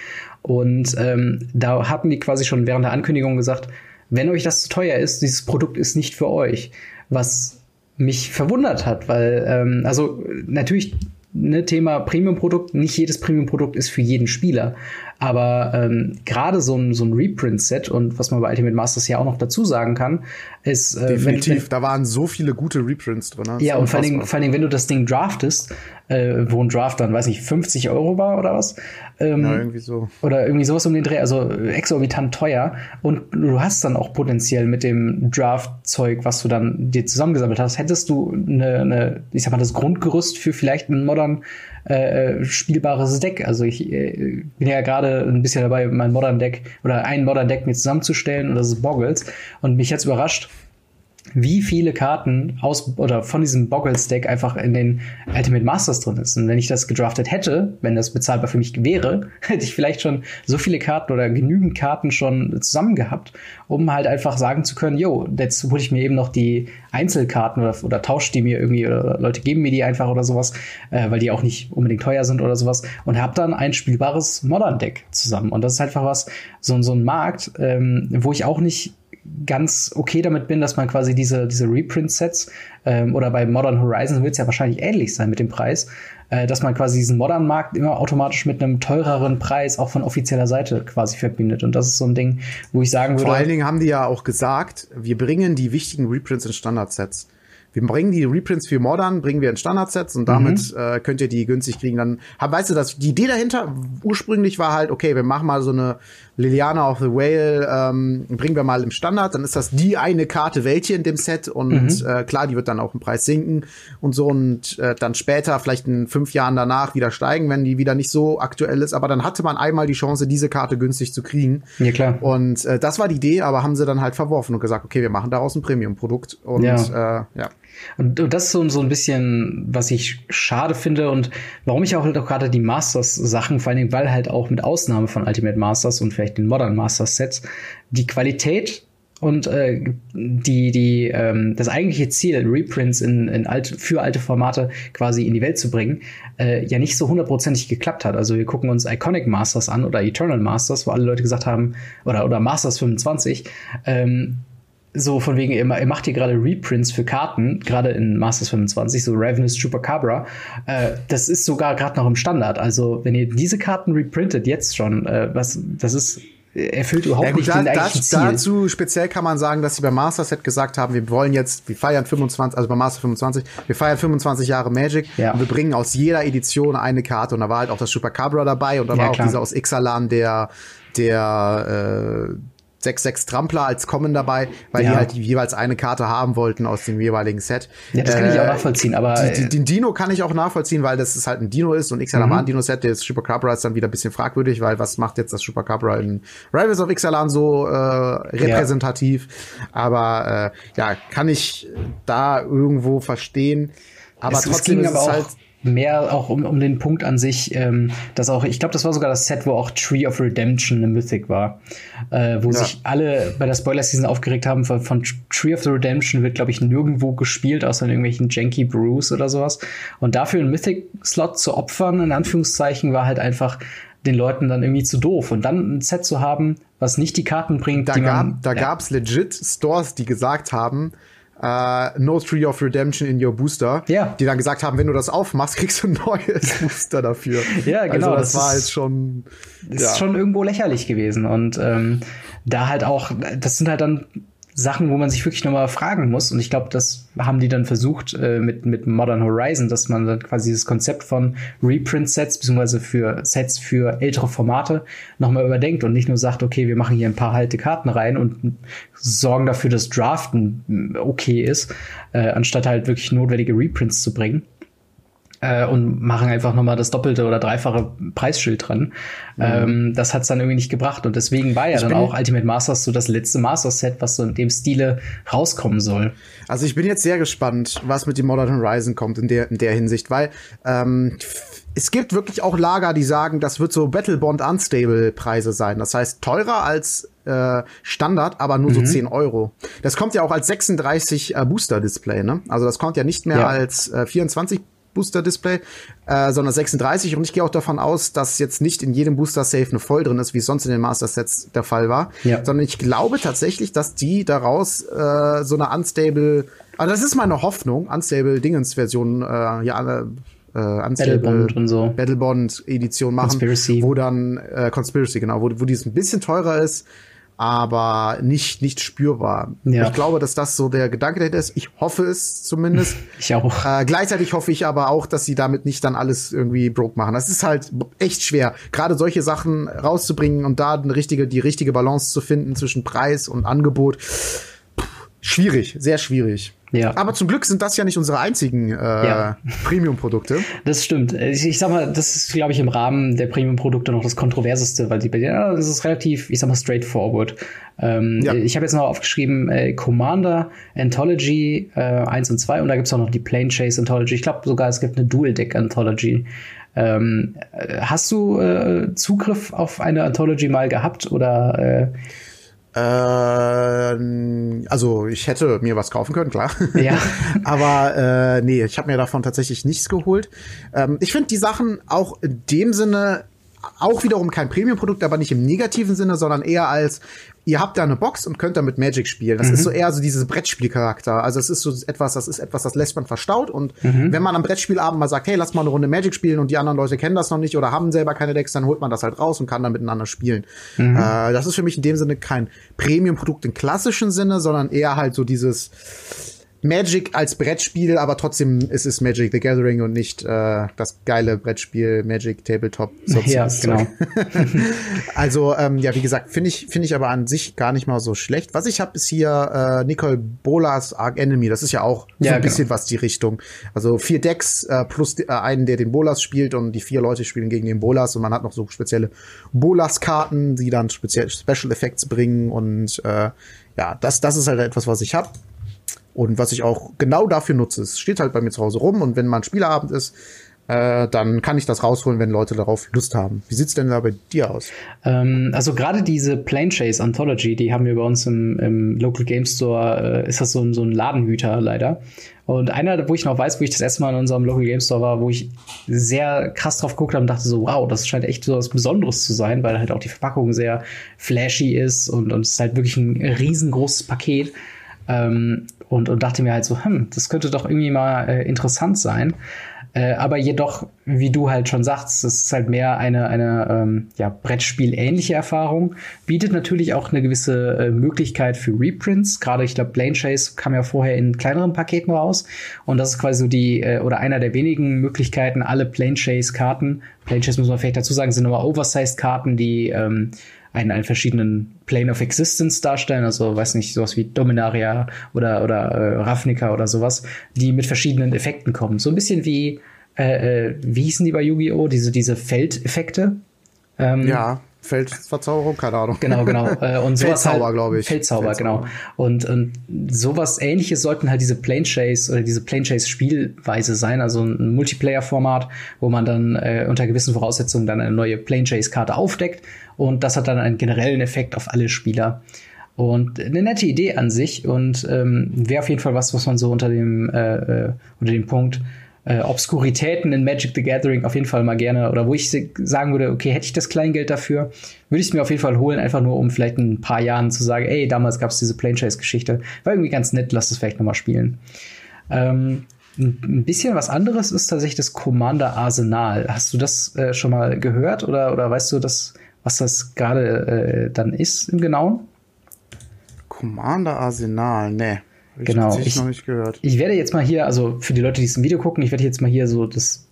Und ähm, da hatten die quasi schon während der Ankündigung gesagt, wenn euch das zu teuer ist, dieses Produkt ist nicht für euch. Was mich verwundert hat, weil, ähm, also natürlich ne, Thema Premium-Produkt, nicht jedes Premium-Produkt ist für jeden Spieler. Aber ähm, gerade so ein, so ein Reprint-Set und was man bei Ultimate Masters ja auch noch dazu sagen kann, ist. Äh, Definitiv, wenn, wenn, da waren so viele gute Reprints drin. Ja, und vor allen, Dingen, vor allen Dingen, wenn du das Ding draftest, äh, wo ein Draft dann, weiß ich, 50 Euro war oder was. Ähm, ja, irgendwie so. Oder irgendwie sowas um den Dreh, also exorbitant teuer. Und du hast dann auch potenziell mit dem Draft-Zeug, was du dann dir zusammengesammelt hast, hättest du eine, eine ich sag mal, das Grundgerüst für vielleicht ein modern äh, spielbares Deck. Also ich äh, bin ja gerade ein bisschen dabei, mein Modern Deck oder ein Modern Deck mir zusammenzustellen und das ist Boggles. Und mich hat's überrascht, wie viele Karten aus oder von diesem Boggles-Deck einfach in den Ultimate Masters drin ist. Und wenn ich das gedraftet hätte, wenn das bezahlbar für mich wäre, hätte ich vielleicht schon so viele Karten oder genügend Karten schon zusammen gehabt, um halt einfach sagen zu können, yo, jetzt hole ich mir eben noch die Einzelkarten oder, oder tausche die mir irgendwie oder Leute geben mir die einfach oder sowas, äh, weil die auch nicht unbedingt teuer sind oder sowas und habe dann ein spielbares Modern-Deck zusammen. Und das ist einfach was, so, so ein Markt, ähm, wo ich auch nicht ganz okay damit bin, dass man quasi diese, diese Reprint-Sets ähm, oder bei Modern Horizons wird es ja wahrscheinlich ähnlich sein mit dem Preis, äh, dass man quasi diesen Modern-Markt immer automatisch mit einem teureren Preis auch von offizieller Seite quasi verbindet. Und das ist so ein Ding, wo ich sagen würde. Vor allen Dingen haben die ja auch gesagt, wir bringen die wichtigen Reprints in Standard-Sets wir bringen die Reprints für Modern, bringen wir in Standardsets und damit mhm. äh, könnt ihr die günstig kriegen. Dann hab, weißt du, dass die Idee dahinter ursprünglich war halt, okay, wir machen mal so eine Liliana of the Whale, ähm, bringen wir mal im Standard, dann ist das die eine Karte welche in dem Set und mhm. äh, klar, die wird dann auch im Preis sinken und so und äh, dann später, vielleicht in fünf Jahren danach wieder steigen, wenn die wieder nicht so aktuell ist. Aber dann hatte man einmal die Chance, diese Karte günstig zu kriegen. Ja, klar. Und äh, das war die Idee, aber haben sie dann halt verworfen und gesagt, okay, wir machen daraus ein Premium-Produkt und ja. Äh, ja. Und, und das ist so, so ein bisschen, was ich schade finde und warum ich auch, halt auch gerade die Masters-Sachen, vor allen Dingen, weil halt auch mit Ausnahme von Ultimate Masters und vielleicht den Modern Masters Sets, die Qualität und äh, die, die, ähm, das eigentliche Ziel, Reprints in, in alte, für alte Formate quasi in die Welt zu bringen, äh, ja nicht so hundertprozentig geklappt hat. Also wir gucken uns Iconic Masters an oder Eternal Masters, wo alle Leute gesagt haben, oder, oder Masters 25, ähm, so von wegen, ihr, ihr macht hier gerade Reprints für Karten, gerade in Masters 25, so Ravenous Chupacabra. Äh, das ist sogar gerade noch im Standard. Also, wenn ihr diese Karten reprintet, jetzt schon, äh, was, das ist erfüllt überhaupt ja, gut, nicht da, den eigentlichen Ziel. Dazu speziell kann man sagen, dass sie beim Master Set gesagt haben, wir wollen jetzt, wir feiern 25, also beim Master 25, wir feiern 25 Jahre Magic ja. und wir bringen aus jeder Edition eine Karte und da war halt auch das Chupacabra dabei und da ja, war auch klar. dieser aus Ixalan, der der äh, 6-6 Trampler als Kommen dabei, weil ja. die halt jeweils eine Karte haben wollten aus dem jeweiligen Set. Ja, das kann äh, ich auch nachvollziehen, aber. Die, die, den Dino kann ich auch nachvollziehen, weil das ist halt ein Dino ist und Ixalan mhm. war ein Dino-Set. Das Chupacabra ist dann wieder ein bisschen fragwürdig, weil was macht jetzt das Chupacabra in Rivals of Ixalan so äh, repräsentativ? Ja. Aber äh, ja, kann ich da irgendwo verstehen. Aber es, trotzdem es ist es halt mehr auch um, um den Punkt an sich, ähm, dass auch, ich glaube, das war sogar das Set, wo auch Tree of Redemption eine Mythic war, äh, wo ja. sich alle bei der Spoiler-Season aufgeregt haben, von, von Tree of the Redemption wird, glaube ich, nirgendwo gespielt, außer in irgendwelchen Janky Brews oder sowas. Und dafür einen Mythic-Slot zu opfern, in Anführungszeichen, war halt einfach den Leuten dann irgendwie zu doof. Und dann ein Set zu haben, was nicht die Karten bringt, da die gab, man, Da ja. gab's legit Stores, die gesagt haben, Uh, no Tree of Redemption in your Booster. Ja. Die dann gesagt haben, wenn du das aufmachst, kriegst du ein neues Booster dafür. ja, genau. Also das, das war jetzt schon. Ist ja. schon irgendwo lächerlich gewesen. Und ähm, da halt auch, das sind halt dann Sachen, wo man sich wirklich nochmal fragen muss. Und ich glaube, das haben die dann versucht äh, mit, mit Modern Horizon, dass man dann quasi das Konzept von Reprint-Sets, beziehungsweise für Sets für ältere Formate nochmal überdenkt und nicht nur sagt, okay, wir machen hier ein paar alte Karten rein und sorgen dafür, dass Draften okay ist, äh, anstatt halt wirklich notwendige Reprints zu bringen äh, und machen einfach nochmal das doppelte oder dreifache Preisschild dran. Mhm. Ähm, das hat's dann irgendwie nicht gebracht und deswegen war ja ich dann auch Ultimate Masters so das letzte Masters-Set, was so in dem Stile rauskommen soll. Also ich bin jetzt sehr gespannt, was mit dem Modern Horizon kommt in der, in der Hinsicht, weil ähm, es gibt wirklich auch Lager, die sagen, das wird so Battlebond Unstable Preise sein. Das heißt teurer als äh, Standard, aber nur mhm. so 10 Euro. Das kommt ja auch als 36 äh, Booster Display, ne? Also das kommt ja nicht mehr ja. als äh, 24 Booster-Display, äh, sondern 36. Und ich gehe auch davon aus, dass jetzt nicht in jedem Booster-Safe eine Voll drin ist, wie es sonst in den Master-Sets der Fall war. Ja. Sondern ich glaube tatsächlich, dass die daraus äh, so eine unstable, also das ist meine Hoffnung, unstable Dingens-Version äh, ja, äh, Unstable, Battlebond und so. Battlebond Edition machen, Conspiracy. wo dann äh, Conspiracy genau, wo, wo die ein bisschen teurer ist, aber nicht nicht spürbar. Ja. Ich glaube, dass das so der Gedanke dahinter ist. Ich hoffe es zumindest. Ich auch. Äh, gleichzeitig hoffe ich aber auch, dass sie damit nicht dann alles irgendwie broke machen. Das ist halt echt schwer, gerade solche Sachen rauszubringen und da eine richtige, die richtige Balance zu finden zwischen Preis und Angebot. Puh, schwierig, sehr schwierig. Ja. Aber zum Glück sind das ja nicht unsere einzigen äh, Ja. Premium-Produkte. Das stimmt. Ich, ich sag mal, das ist, glaube ich, im Rahmen der Premium-Produkte noch das Kontroverseste, weil die bei ja, das ist relativ, ich sag mal, straightforward. Ähm, Ja. Ich habe jetzt noch aufgeschrieben, äh, Commander, Anthology äh, 1 und 2 und da gibt's auch noch die Plane Chase Anthology. Ich glaube sogar, es gibt eine Dual Deck Anthology. Ähm, äh, hast du äh, Zugriff auf eine Anthology mal gehabt oder äh, also ich hätte mir was kaufen können, klar. Ja. Aber äh, nee, ich habe mir davon tatsächlich nichts geholt. Ähm, ich finde die Sachen auch in dem Sinne auch wiederum kein Premium-Produkt, aber nicht im negativen Sinne, sondern eher als ihr habt da eine Box und könnt damit Magic spielen. Das ist so eher so dieses Brettspielcharakter. Also es ist so etwas, das ist etwas, das lässt man verstaut und wenn man am Brettspielabend mal sagt, hey, lass mal eine Runde Magic spielen und die anderen Leute kennen das noch nicht oder haben selber keine Decks, dann holt man das halt raus und kann dann miteinander spielen. Äh, das ist für mich in dem Sinne kein Premium-Produkt im klassischen Sinne, sondern eher halt so dieses Magic als Brettspiel, aber trotzdem ist es Magic the Gathering und nicht äh, das geile Brettspiel Magic Tabletop. ja, sonstiges genau. Also ähm, ja, wie gesagt, finde ich finde ich aber an sich gar nicht mal so schlecht. Was ich habe, ist hier äh, Nicole Bolas Arc Enemy. Das ist ja auch so Ja, ein genau. bisschen was die Richtung. Also vier Decks äh, plus äh, einen, der den Bolas spielt und die vier Leute spielen gegen den Bolas und man hat noch so spezielle Bolas-Karten, die dann speziell Special Effects bringen und äh, ja, das das ist halt etwas, was ich habe. Und was ich auch genau dafür nutze, es steht halt bei mir zu Hause rum und wenn mal ein Spieleabend ist, äh, dann kann ich das rausholen, wenn Leute darauf Lust haben. Wie sieht's denn da bei dir aus? Ähm, also gerade diese Plane Chase Anthology, die haben wir bei uns im, im Local Game Store, äh, ist das so ein, so ein Ladenhüter leider. Und einer, wo ich noch weiß, wo ich das erste Mal in unserem Local Game Store war, wo ich sehr krass drauf geguckt habe und dachte so, wow, das scheint echt so was Besonderes zu sein, weil halt auch die Verpackung sehr flashy ist und, und es ist halt wirklich ein riesengroßes Paket. Ähm, und, und dachte mir halt so, hm, das könnte doch irgendwie mal äh, interessant sein. Äh, aber jedoch, wie du halt schon sagst, es ist halt mehr eine, eine ähm, ja, Brettspiel-ähnliche Erfahrung. Bietet natürlich auch eine gewisse äh, Möglichkeit für Reprints. Gerade, ich glaube, Plane Chase kam ja vorher in kleineren Paketen raus. Und das ist quasi so die, äh, oder einer der wenigen Möglichkeiten, alle Plane Chase-Karten, Plane Chase muss man vielleicht dazu sagen, sind nochmal Oversized-Karten, die ähm, einen, einen verschiedenen Plane of Existence darstellen, also weiß nicht, sowas wie Dominaria oder, oder äh, Ravnica oder sowas, die mit verschiedenen Effekten kommen. So ein bisschen wie, äh, äh, wie hießen die bei Yu-Gi-Oh? Diese, diese Feldeffekte. Ähm, Ja, Feldverzauberung, keine Ahnung. Genau, genau. Äh, und sowas Feldzauber, halt, glaube ich. Feldzauber, Feldzauber. genau. Und, und sowas ähnliches sollten halt diese Plane Chase oder diese Plane Chase Spielweise sein, also ein Multiplayer-Format, wo man dann äh, unter gewissen Voraussetzungen dann eine neue Plane Chase-Karte aufdeckt und das hat dann einen generellen Effekt auf alle Spieler. Und eine nette Idee an sich und ähm, wäre auf jeden Fall was, was man so unter dem, äh, äh, unter dem Punkt äh, Obskuritäten in Magic the Gathering auf jeden Fall mal gerne, oder wo ich sagen würde, okay, hätte ich das Kleingeld dafür, würde ich es mir auf jeden Fall holen, einfach nur um vielleicht in ein paar Jahren zu sagen, ey, damals gab es diese Plane Chase Geschichte, war irgendwie ganz nett, lass es vielleicht noch mal spielen. Ähm, ein bisschen was anderes ist tatsächlich das Commander Arsenal. Hast du das äh, schon mal gehört oder, oder weißt du, das, was das gerade äh, dann ist im Genauen? Commander Arsenal, ne. Genau, ich- noch nicht gehört. Ich werde jetzt mal hier, also für die Leute, die es im Video gucken, ich werde jetzt mal hier so das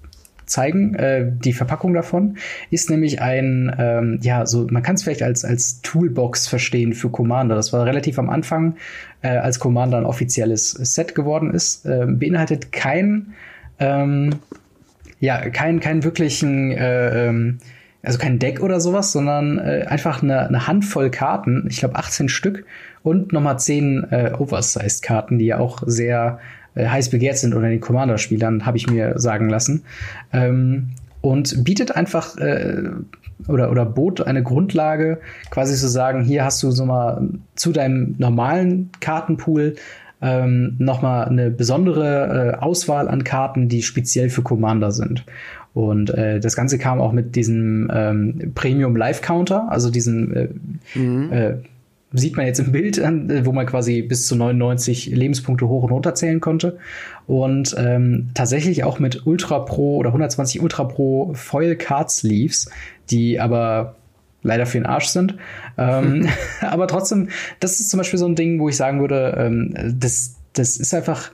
zeigen. Äh, die Verpackung davon ist nämlich ein, ähm, ja, so man kann es vielleicht als als Toolbox verstehen für Commander. Das war relativ am Anfang, äh, als Commander ein offizielles Set geworden ist. Äh, beinhaltet kein, ähm, ja, kein keinen wirklichen äh, ähm, also kein Deck oder sowas, sondern äh, einfach eine, eine Handvoll Karten, ich glaube 18 Stück und nochmal 10 äh, Oversized-Karten, die ja auch sehr äh, heiß begehrt sind unter den Commander-Spielern, habe ich mir sagen lassen. Ähm, und bietet einfach äh, oder, oder bot eine Grundlage, quasi zu sagen, hier hast du so mal zu deinem normalen Kartenpool ähm, nochmal eine besondere äh, Auswahl an Karten, die speziell für Commander sind. Und äh, das Ganze kam auch mit diesem ähm, Premium Live Counter, also diesen äh, äh, sieht man jetzt im Bild, äh, wo man quasi bis zu 99 Lebenspunkte hoch und runter zählen konnte. Und ähm, tatsächlich auch mit Ultra Pro oder 120 Ultra Pro Foil Card Sleeves, die aber leider für den Arsch sind. ähm, aber trotzdem, das ist zum Beispiel so ein Ding, wo ich sagen würde, ähm, das, das ist einfach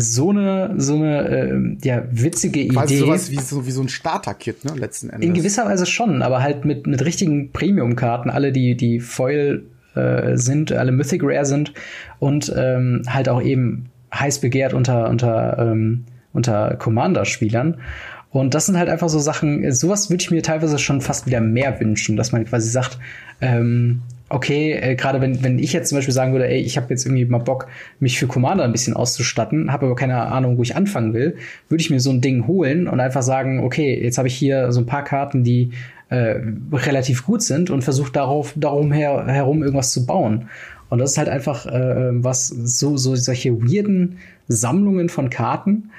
so eine, so eine äh, ja, witzige Quasi Idee. sowas wie so, wie so ein Starter-Kit, ne, letzten Endes. In gewisser Weise schon, aber halt mit, mit richtigen Premium-Karten, alle, die, die Foil äh, sind, alle Mythic Rare sind und ähm, halt auch eben heiß begehrt unter, unter, ähm, unter Commander-Spielern. Und das sind halt einfach so Sachen, sowas würde ich mir teilweise schon fast wieder mehr wünschen, dass man quasi sagt, ähm, okay, äh, gerade wenn, wenn ich jetzt zum Beispiel sagen würde, ey, ich habe jetzt irgendwie mal Bock, mich für Commander ein bisschen auszustatten, habe aber keine Ahnung, wo ich anfangen will, würde ich mir so ein Ding holen und einfach sagen, okay, jetzt habe ich hier so ein paar Karten, die äh, relativ gut sind und versuche darauf darum her, herum irgendwas zu bauen. Und das ist halt einfach äh, was so so solche weirden Sammlungen von Karten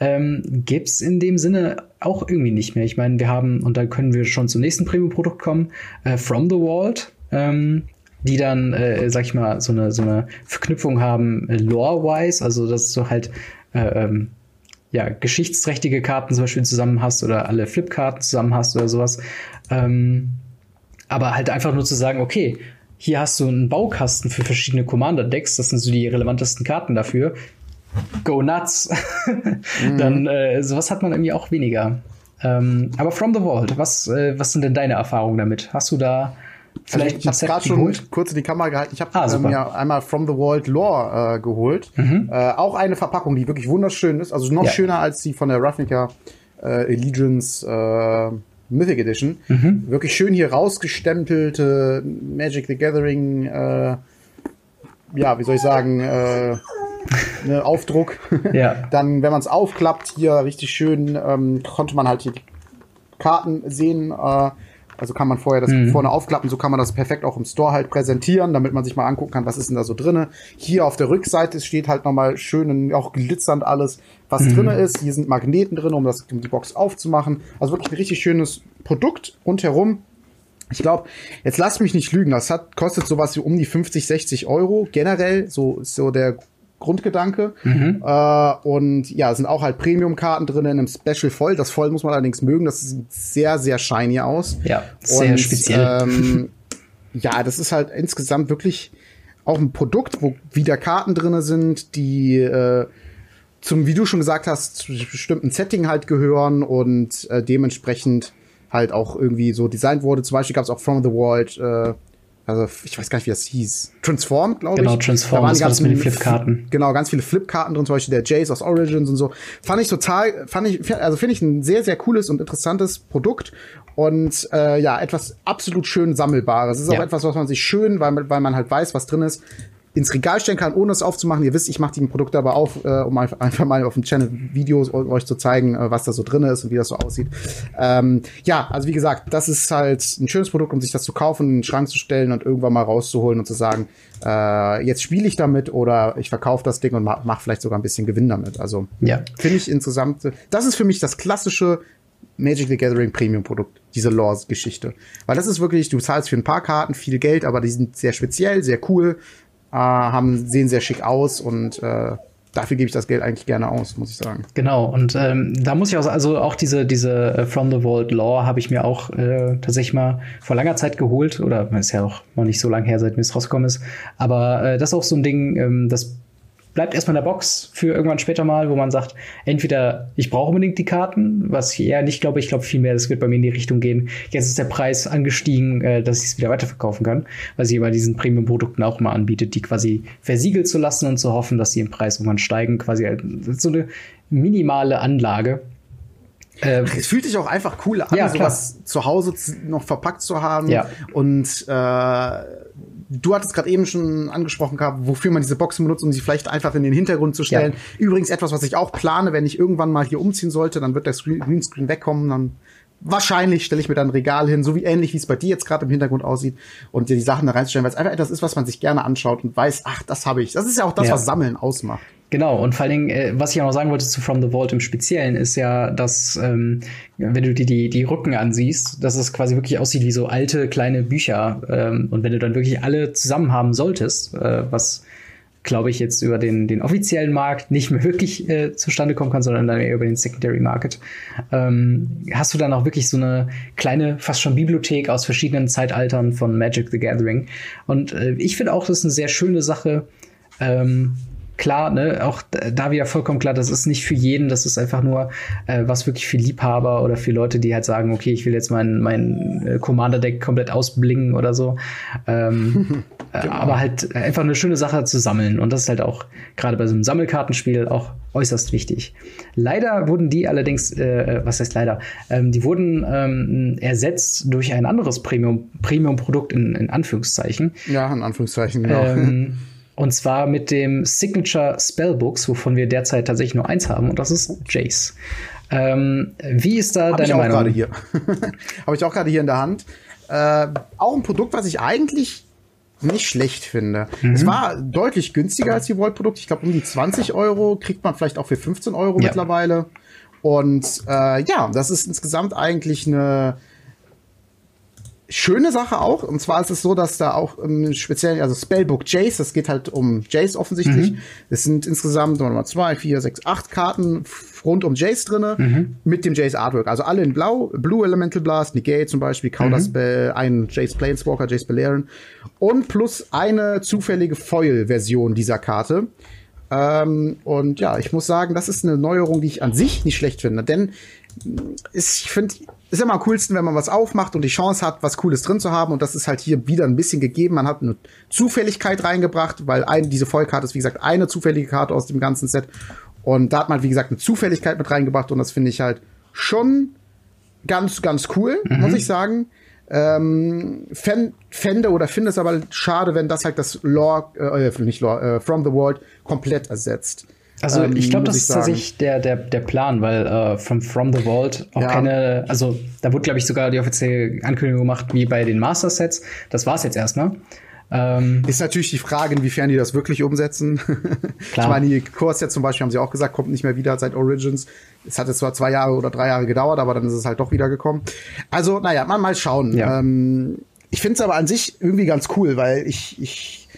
ähm, gibt's in dem Sinne auch irgendwie nicht mehr. Ich meine, wir haben und dann können wir schon zum nächsten Premium-Produkt kommen, äh, From the Vault ähm, die dann, äh, sag ich mal, so eine, so eine Verknüpfung haben, äh, lore-wise, also dass du halt äh, ähm, ja, geschichtsträchtige Karten zum Beispiel zusammen hast oder alle Flipkarten zusammen hast oder sowas. Ähm, aber halt einfach nur zu sagen, okay, hier hast du einen Baukasten für verschiedene Commander-Decks, das sind so die relevantesten Karten dafür. Go nuts! mhm. Dann äh, sowas hat man irgendwie auch weniger. Ähm, aber From the Vault, was, äh, was sind denn deine Erfahrungen damit? Hast du da Vielleicht also ich, habe gerade schon kurz in die Kamera gehalten. Ich habe ah, mir einmal From the World Lore äh, geholt. Mhm. Äh, auch eine Verpackung, die wirklich wunderschön ist. Also noch ja. schöner als die von der Ravnica äh, Allegiance äh, Mythic Edition. Mhm. Wirklich schön hier rausgestempelte Magic the Gathering. Äh, ja, wie soll ich sagen? Äh, ne, Aufdruck. Ja. Dann, wenn man es aufklappt, hier richtig schön, ähm, konnte man halt hier die Karten sehen. Äh, also kann man vorher das mhm. vorne aufklappen, so kann man das perfekt auch im Store halt präsentieren, damit man sich mal angucken kann, was ist denn da so drinne. Hier auf der Rückseite steht halt nochmal schön, auch glitzernd alles, was mhm. drinne ist. Hier sind Magneten drin, um das, um die Box aufzumachen. Also wirklich ein richtig schönes Produkt rundherum. Ich glaube, jetzt lasst mich nicht lügen, das hat, kostet sowas wie um die 50, 60 Euro. Generell, so ist so der Grundgedanke. Mhm. Äh, und ja, es sind auch halt Premium-Karten drin in einem Special Voll. Das Voll muss man allerdings mögen. Das sieht sehr, sehr shiny aus. Ja, sehr und, speziell. Ähm, ja, das ist halt insgesamt wirklich auch ein Produkt, wo wieder Karten drin sind, die äh, zum, wie du schon gesagt hast, zu bestimmten Setting halt gehören und äh, dementsprechend halt auch irgendwie so designt wurde. Zum Beispiel gab es auch From the World äh, also ich weiß gar nicht, wie das hieß. Transform, glaube genau, ich. Genau, Transform, da waren das ganz mit den Flipkarten. Genau, ganz viele Flipkarten drin, zum Beispiel der Jace aus Origins und so. Fand ich total, fand ich, also finde ich ein sehr, sehr cooles und interessantes Produkt und äh, ja, etwas absolut schön sammelbares. Es ist ja. auch etwas, was man sich schön, weil, weil man halt weiß, was drin ist, ins Regal stellen kann, ohne es aufzumachen. Ihr wisst, ich mache die Produkte aber auf, äh, um einfach mal auf dem Channel Videos euch zu zeigen, äh, was da so drin ist und wie das so aussieht. Ähm, ja, also wie gesagt, das ist halt ein schönes Produkt, um sich das zu kaufen, in den Schrank zu stellen und irgendwann mal rauszuholen und zu sagen, äh, jetzt spiele ich damit oder ich verkaufe das Ding und mache mach vielleicht sogar ein bisschen Gewinn damit. Also ja. finde ich insgesamt, das ist für mich das klassische Magic the Gathering Premium Produkt, diese Laws-Geschichte. Weil das ist wirklich, du zahlst für ein paar Karten viel Geld, aber die sind sehr speziell, sehr cool äh, haben, sehen sehr schick aus und äh, dafür gebe ich das Geld eigentlich gerne aus, muss ich sagen. Genau, und ähm, da muss ich auch, also auch diese, diese äh, From the Vault Law habe ich mir auch äh, tatsächlich mal vor langer Zeit geholt, oder ist ja auch noch nicht so lange her, seit mir es rausgekommen ist. Aber äh, das ist auch so ein Ding, ähm, das bleibt erstmal in der Box für irgendwann später mal, wo man sagt, entweder ich brauche unbedingt die Karten, was ich eher nicht glaube, ich glaube vielmehr, das wird bei mir in die Richtung gehen. Jetzt ist der Preis angestiegen, äh, dass ich es wieder weiterverkaufen kann, weil sie bei diesen Premium-Produkten auch mal anbietet, die quasi versiegelt zu lassen und zu hoffen, dass sie im Preis irgendwann steigen, quasi so eine minimale Anlage. Ähm, es fühlt sich auch einfach cool an, ja, sowas zu Hause noch verpackt zu haben ja. und äh, du hattest gerade eben schon angesprochen gehabt, wofür man diese Boxen benutzt, um sie vielleicht einfach in den Hintergrund zu stellen. Ja. Übrigens etwas, was ich auch plane, wenn ich irgendwann mal hier umziehen sollte, dann wird der Greenscreen wegkommen, dann wahrscheinlich stelle ich mir dann ein Regal hin, so wie ähnlich wie es bei dir jetzt gerade im Hintergrund aussieht und dir die Sachen da reinzustellen, weil es einfach etwas ist, was man sich gerne anschaut und weiß, ach, das habe ich. Das ist ja auch das, ja. was Sammeln ausmacht. Genau, und vor allen Dingen, äh, was ich auch noch sagen wollte zu From the Vault im Speziellen, ist ja, dass, ähm, wenn du dir die, die Rücken ansiehst, dass es quasi wirklich aussieht wie so alte kleine Bücher. Ähm, und wenn du dann wirklich alle zusammen haben solltest, äh, was glaube ich, jetzt über den, den offiziellen Markt nicht mehr wirklich äh, zustande kommen kann, sondern dann eher über den Secondary Market. Ähm, hast du dann auch wirklich so eine kleine, fast schon Bibliothek aus verschiedenen Zeitaltern von Magic the Gathering. Und äh, ich finde auch, das ist eine sehr schöne Sache. Ähm, klar, ne, auch da wieder vollkommen klar, das ist nicht für jeden, das ist einfach nur äh, was wirklich für Liebhaber oder für Leute, die halt sagen, okay, ich will jetzt mein, mein äh, Commander-Deck komplett ausblingen oder so. Ähm, äh, genau. Aber halt einfach eine schöne Sache zu sammeln. Und das ist halt auch gerade bei so einem Sammelkartenspiel auch äußerst wichtig. Leider wurden die allerdings, äh, was heißt leider, ähm, die wurden ähm, ersetzt durch ein anderes Premium, Premium-Produkt in, in Anführungszeichen. Ja, in Anführungszeichen, genau. Ähm, und zwar mit dem Signature Spellbooks, wovon wir derzeit tatsächlich nur eins haben, und das ist Jace. Ähm, wie ist da Hab deine ich auch Meinung? Gerade hier. Habe ich auch gerade hier in der Hand. Äh, auch ein Produkt, was ich eigentlich nicht schlecht finde. Mhm. Es war deutlich günstiger als die Volt-Produkte. Ich glaube, um die 20 Euro kriegt man vielleicht auch für 15 Euro ja. mittlerweile. Und äh, ja, das ist insgesamt eigentlich eine schöne Sache auch. Und zwar ist es so, dass da auch ähm, speziell, also Spellbook Jace, das geht halt um Jace offensichtlich. Es mhm. sind insgesamt mal zwei, vier, sechs, acht Karten rund um Jace drinne mhm. mit dem Jace Artwork. Also alle in Blau, Blue Elemental Blast, Negate zum Beispiel, Counterspell, mhm. ein Jace Planeswalker, Jace Balerion und plus eine zufällige Foil-Version dieser Karte. Ähm, und ja, ich muss sagen, das ist eine Neuerung, die ich an sich nicht schlecht finde, denn ist, ich finde, ist immer am coolsten, wenn man was aufmacht und die Chance hat, was Cooles drin zu haben. Und das ist halt hier wieder ein bisschen gegeben. Man hat eine Zufälligkeit reingebracht, weil ein, diese Vollkarte ist, wie gesagt, eine zufällige Karte aus dem ganzen Set. Und da hat man, wie gesagt, eine Zufälligkeit mit reingebracht. Und das finde ich halt schon ganz, ganz cool, mhm. muss ich sagen. Ähm, fände oder finde es aber schade, wenn das halt das Lore, äh, nicht Lore, äh, From the World komplett ersetzt. Also ähm, ich glaube, das ist tatsächlich der, der, der Plan, weil äh, from, from the Vault auch ja. keine, also da wurde, glaube ich, sogar die offizielle Ankündigung gemacht, wie bei den Master-Sets. Das war's jetzt erstmal. Ähm, ist natürlich die Frage, inwiefern die das wirklich umsetzen. Klar. ich meine, die Kurs jetzt zum Beispiel haben sie auch gesagt, kommt nicht mehr wieder seit Origins. Es hat jetzt zwar zwei Jahre oder drei Jahre gedauert, aber dann ist es halt doch wieder gekommen. Also, naja, mal, mal schauen. Ja. Ähm, ich finde es aber an sich irgendwie ganz cool, weil ich, ich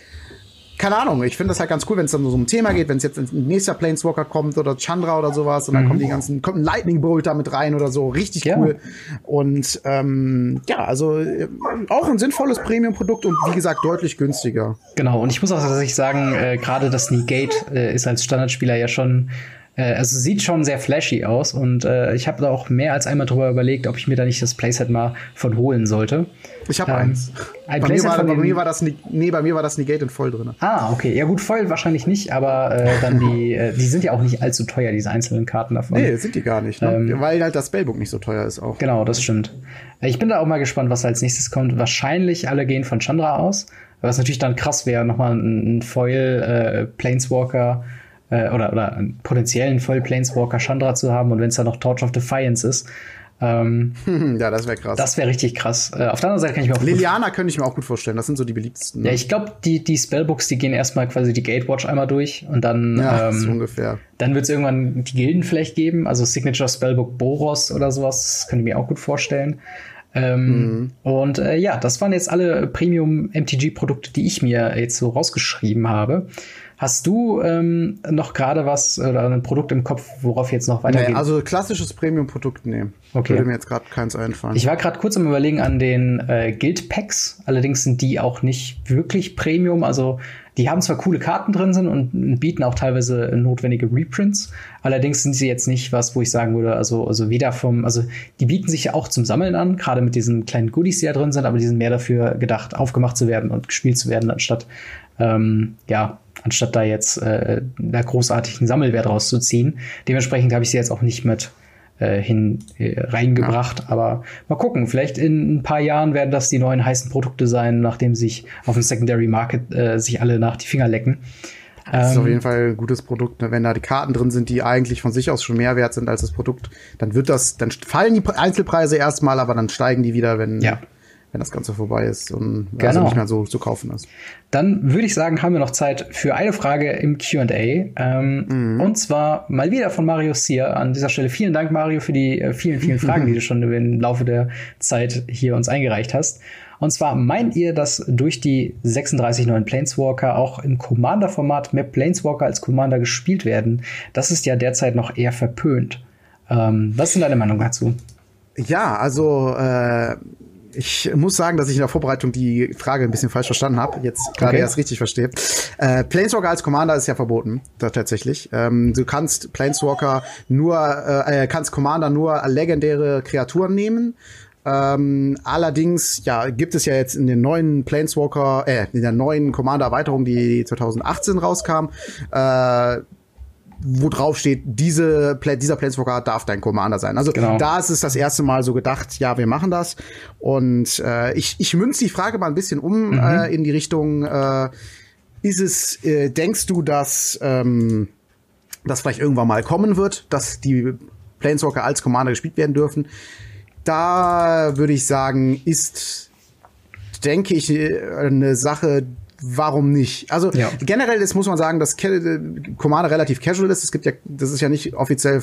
keine Ahnung, ich finde das halt ganz cool, wenn es dann so um ein Thema geht, wenn es jetzt ein nächster Planeswalker kommt oder Chandra oder sowas und dann mhm. kommen die ganzen, kommt ein Lightning Bolt da mit rein oder so, richtig ja. cool. Und ähm, ja, also äh, auch ein sinnvolles Premium-Produkt und wie gesagt deutlich günstiger. Genau, und ich muss auch tatsächlich sagen, äh, gerade das Negate äh, ist als Standardspieler ja schon äh, also sieht schon sehr flashy aus und äh, ich habe da auch mehr als einmal drüber überlegt, ob ich mir da nicht das Playset mal von holen sollte. Ich habe ähm, eins. Ein bei, mir war, bei, mir war, das nee, bei mir war das Negate in voll drin. Ah, okay. Ja gut, voll wahrscheinlich nicht, aber äh, dann die, äh, die sind ja auch nicht allzu teuer, diese einzelnen Karten davon. Nee, sind die gar nicht, ne? ähm, weil halt das Spellbook nicht so teuer ist auch. Genau, das stimmt. Ich bin da auch mal gespannt, was als nächstes kommt. Wahrscheinlich alle gehen von Chandra aus, was natürlich dann krass wäre, nochmal ein, ein Foil äh, Planeswalker äh, oder, oder einen potenziellen Voll-Planeswalker Chandra zu haben und wenn es dann noch Torch of Defiance ist. Ähm, ja, das wäre krass. Das wäre richtig krass. Äh, auf der anderen Seite kann ich mir auch Liliana könnte ich mir auch gut vorstellen. Das sind so die beliebtesten. Ne? Ja, ich glaube, die, die Spellbooks, die gehen erstmal quasi die Gatewatch einmal durch und dann. Ja, ähm, so ungefähr. Dann wird es irgendwann die Gilden vielleicht geben. Also Signature Spellbook Boros oder sowas. Das könnte ich mir auch gut vorstellen. Ähm, mhm. Und äh, ja, das waren jetzt alle Premium MTG-Produkte, die ich mir jetzt so rausgeschrieben habe. Hast du ähm, noch gerade was oder ein Produkt im Kopf, worauf jetzt noch weitergeht? Nee, also klassisches Premium-Produkt, nee. Okay. Würde mir jetzt gerade keins einfallen. Ich war gerade kurz am überlegen an den äh, Guild-Packs. Allerdings sind die auch nicht wirklich Premium. Also die haben zwar coole Karten drin sind und bieten auch teilweise notwendige Reprints. Allerdings sind sie jetzt nicht was, wo ich sagen würde, also, also weder vom, also die bieten sich ja auch zum Sammeln an, gerade mit diesen kleinen Goodies, die da drin sind, aber die sind mehr dafür gedacht, aufgemacht zu werden und gespielt zu werden, anstatt ähm, ja, anstatt da jetzt äh, da großartigen Sammelwert rauszuziehen. Dementsprechend habe ich sie jetzt auch nicht mit äh, hin äh, reingebracht. Ja. Aber mal gucken, vielleicht in ein paar Jahren werden das die neuen heißen Produkte sein, nachdem sich auf dem Secondary Market äh, sich alle nach die Finger lecken. Das ist auf ähm, jeden Fall ein gutes Produkt. Ne? Wenn da die Karten drin sind, die eigentlich von sich aus schon mehr wert sind als das Produkt, dann wird das, dann fallen die Einzelpreise erstmal, aber dann steigen die wieder, wenn, ja wenn das Ganze vorbei ist und Genau. also nicht mehr so zu kaufen ist. Dann würde ich sagen, haben wir noch Zeit für eine Frage im QA. Ähm, Und zwar mal wieder von Mario Sier. An dieser Stelle vielen Dank, Mario, für die äh, vielen, vielen Fragen, die du schon im Laufe der Zeit hier uns eingereicht hast. Und zwar meint ihr, dass durch die 36 neuen Planeswalker auch im Commander-Format mehr Planeswalker als Commander gespielt werden? Das ist ja derzeit noch eher verpönt. Ähm, was ist denn deine Meinung dazu? Ja, also äh, ich muss sagen, dass ich in der Vorbereitung die Frage ein bisschen falsch verstanden habe. Jetzt gerade Okay. erst richtig verstehe. Äh, Planeswalker als Commander ist ja verboten, da tatsächlich. Ähm, du kannst Planeswalker nur, äh, äh, kannst Commander nur legendäre Kreaturen nehmen. Ähm, allerdings, ja, gibt es ja jetzt in den neuen Planeswalker, äh, in der neuen Commander-Erweiterung, die 2018 rauskam, äh, wo drauf steht, diese, dieser Planeswalker darf dein Commander sein. Also Genau. da ist es das erste Mal so gedacht, ja, wir machen das. Und äh, ich, ich münze die Frage mal ein bisschen um äh, in die Richtung, äh, ist es, äh, denkst du, dass ähm, das vielleicht irgendwann mal kommen wird, dass die Planeswalker als Commander gespielt werden dürfen? Da würde ich sagen, ist, denke ich, äh, eine Sache, warum nicht? Also Ja. generell ist, muss man sagen, dass äh, Commander relativ casual ist. Es gibt ja, das ist ja nicht offiziell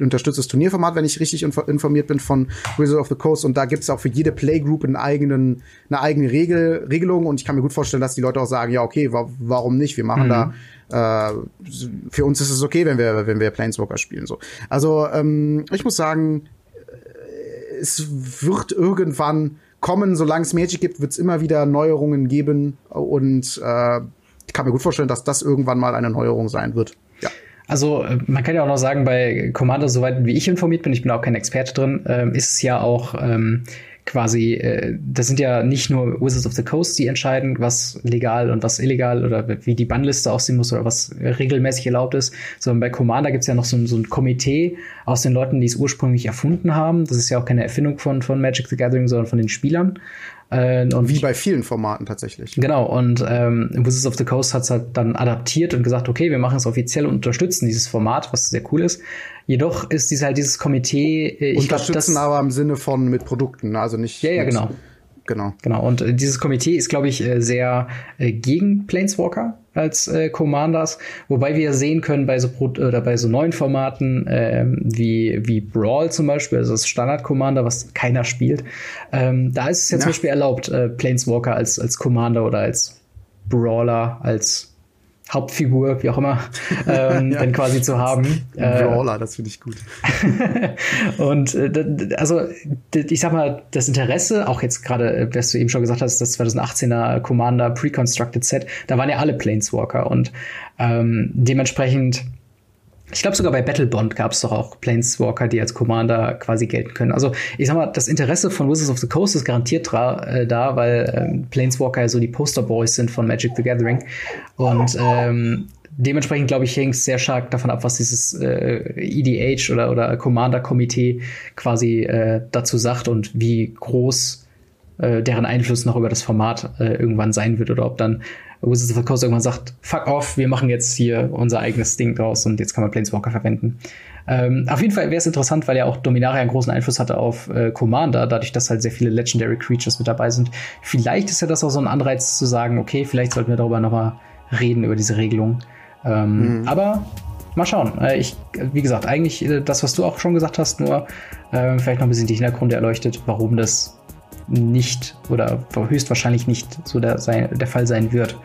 unterstütztes Turnierformat, wenn ich richtig info- informiert bin von Wizards of the Coast. Und da gibt es auch für jede Playgroup einen eigenen, eine eigene Regel, Regelung. Und ich kann mir gut vorstellen, dass die Leute auch sagen, ja, okay, wa warum nicht? Wir machen da äh, für uns ist es okay, wenn wir, wenn wir Planeswalker spielen. So. Also ähm, ich muss sagen, äh, es wird irgendwann kommen, solange es Magic gibt, wird es immer wieder Neuerungen geben. Und äh, ich kann mir gut vorstellen, dass das irgendwann mal eine Neuerung sein wird. Ja. Also äh, man kann ja auch noch sagen, bei Commander, soweit wie ich informiert bin, ich bin auch kein Experte drin, ähm, ist es ja auch ähm, quasi, äh, das sind ja nicht nur Wizards of the Coast, die entscheiden, was legal und was illegal oder wie die Bannliste aussehen muss oder was regelmäßig erlaubt ist, sondern bei Commander gibt's ja noch so, so ein Komitee aus den Leuten, die es ursprünglich erfunden haben. Das ist ja auch keine Erfindung von, von Magic the Gathering, sondern von den Spielern. Äh, und Wie bei vielen Formaten tatsächlich. Genau, und ähm, Wizards of the Coast hat es halt dann adaptiert und gesagt, okay, wir machen es offiziell und unterstützen dieses Format, was sehr cool ist. Jedoch ist dies halt dieses Komitee, äh, ich glaube, das, Unterstützen aber im Sinne von mit Produkten, also nicht. Ja, ja, genau. Genau. Genau, und äh, dieses Komitee ist, glaube ich, äh, sehr äh, gegen Planeswalker als äh, Commanders, wobei wir sehen können bei so Pro oder bei so neuen Formaten ähm, wie wie Brawl zum Beispiel, also das Standard Commander, was keiner spielt, ähm, da ist es ja zum. Beispiel erlaubt, äh, Planeswalker als als Commander oder als Brawler als Hauptfigur, wie auch immer, ähm, dann quasi zu haben. Äh, Brawler, das finde ich gut. und äh, also ich sag mal, das Interesse, auch jetzt gerade, äh, was du eben schon gesagt hast, das 2018er Commander Pre-Constructed Set, da waren ja alle Planeswalker und ähm, dementsprechend, ich glaube sogar bei Battlebond gab es doch auch Planeswalker, die als Commander quasi gelten können. Also ich sag mal, das Interesse von Wizards of the Coast ist garantiert äh, da, weil ähm, Planeswalker ja so die Posterboys sind von Magic the Gathering und ähm, dementsprechend, glaube ich, hängt es sehr stark davon ab, was dieses äh, EDH oder, oder Commander-Komitee quasi äh, dazu sagt und wie groß äh, deren Einfluss noch über das Format äh, irgendwann sein wird oder ob dann Wizards of the Coast irgendwann sagt, fuck off, wir machen jetzt hier unser eigenes Ding draus und jetzt kann man Planeswalker verwenden. Ähm, auf jeden Fall wäre es interessant, weil ja auch Dominaria einen großen Einfluss hatte auf äh, Commander, dadurch, dass halt sehr viele Legendary Creatures mit dabei sind. Vielleicht ist ja das auch so ein Anreiz zu sagen, okay, vielleicht sollten wir darüber nochmal reden, über diese Regelung. Ähm, Aber mal schauen. Äh, ich, wie gesagt, eigentlich äh, das, was du auch schon gesagt hast, nur äh, vielleicht noch ein bisschen die Hintergründe erleuchtet, warum das nicht oder höchstwahrscheinlich nicht so der, sein, der Fall sein wird.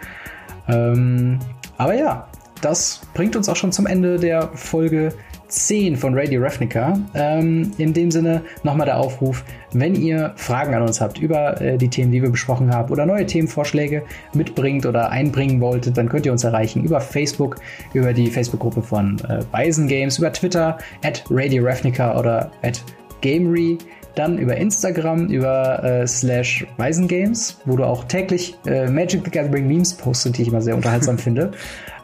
Ähm, aber ja, das bringt uns auch schon zum Ende der Folge 10 von Radio Ravnica. Ähm, in dem Sinne nochmal der Aufruf, wenn ihr Fragen an uns habt über äh, die Themen, die wir besprochen haben oder neue Themenvorschläge mitbringt oder einbringen wolltet, dann könnt ihr uns erreichen über Facebook, über die Facebook-Gruppe von äh, Bison Games, über Twitter, at Radio Ravnica oder at Gamery dann über Instagram, über äh, slash Weisengames, wo du auch täglich äh, Magic the Gathering Memes postest, die ich immer sehr unterhaltsam finde.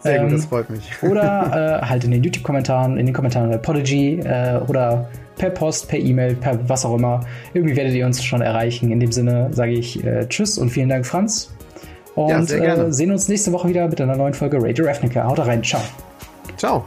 Sehr gut, Ähm, das freut mich. Oder äh, halt in den YouTube-Kommentaren, in den Kommentaren bei Podigy äh, oder per Post, per E-Mail, per was auch immer. Irgendwie werdet ihr uns schon erreichen. In dem Sinne sage ich äh, Tschüss und vielen Dank, Franz. Und Ja, äh, sehen uns nächste Woche wieder mit einer neuen Folge Radio Ravnica. Haut rein, ciao. Ciao.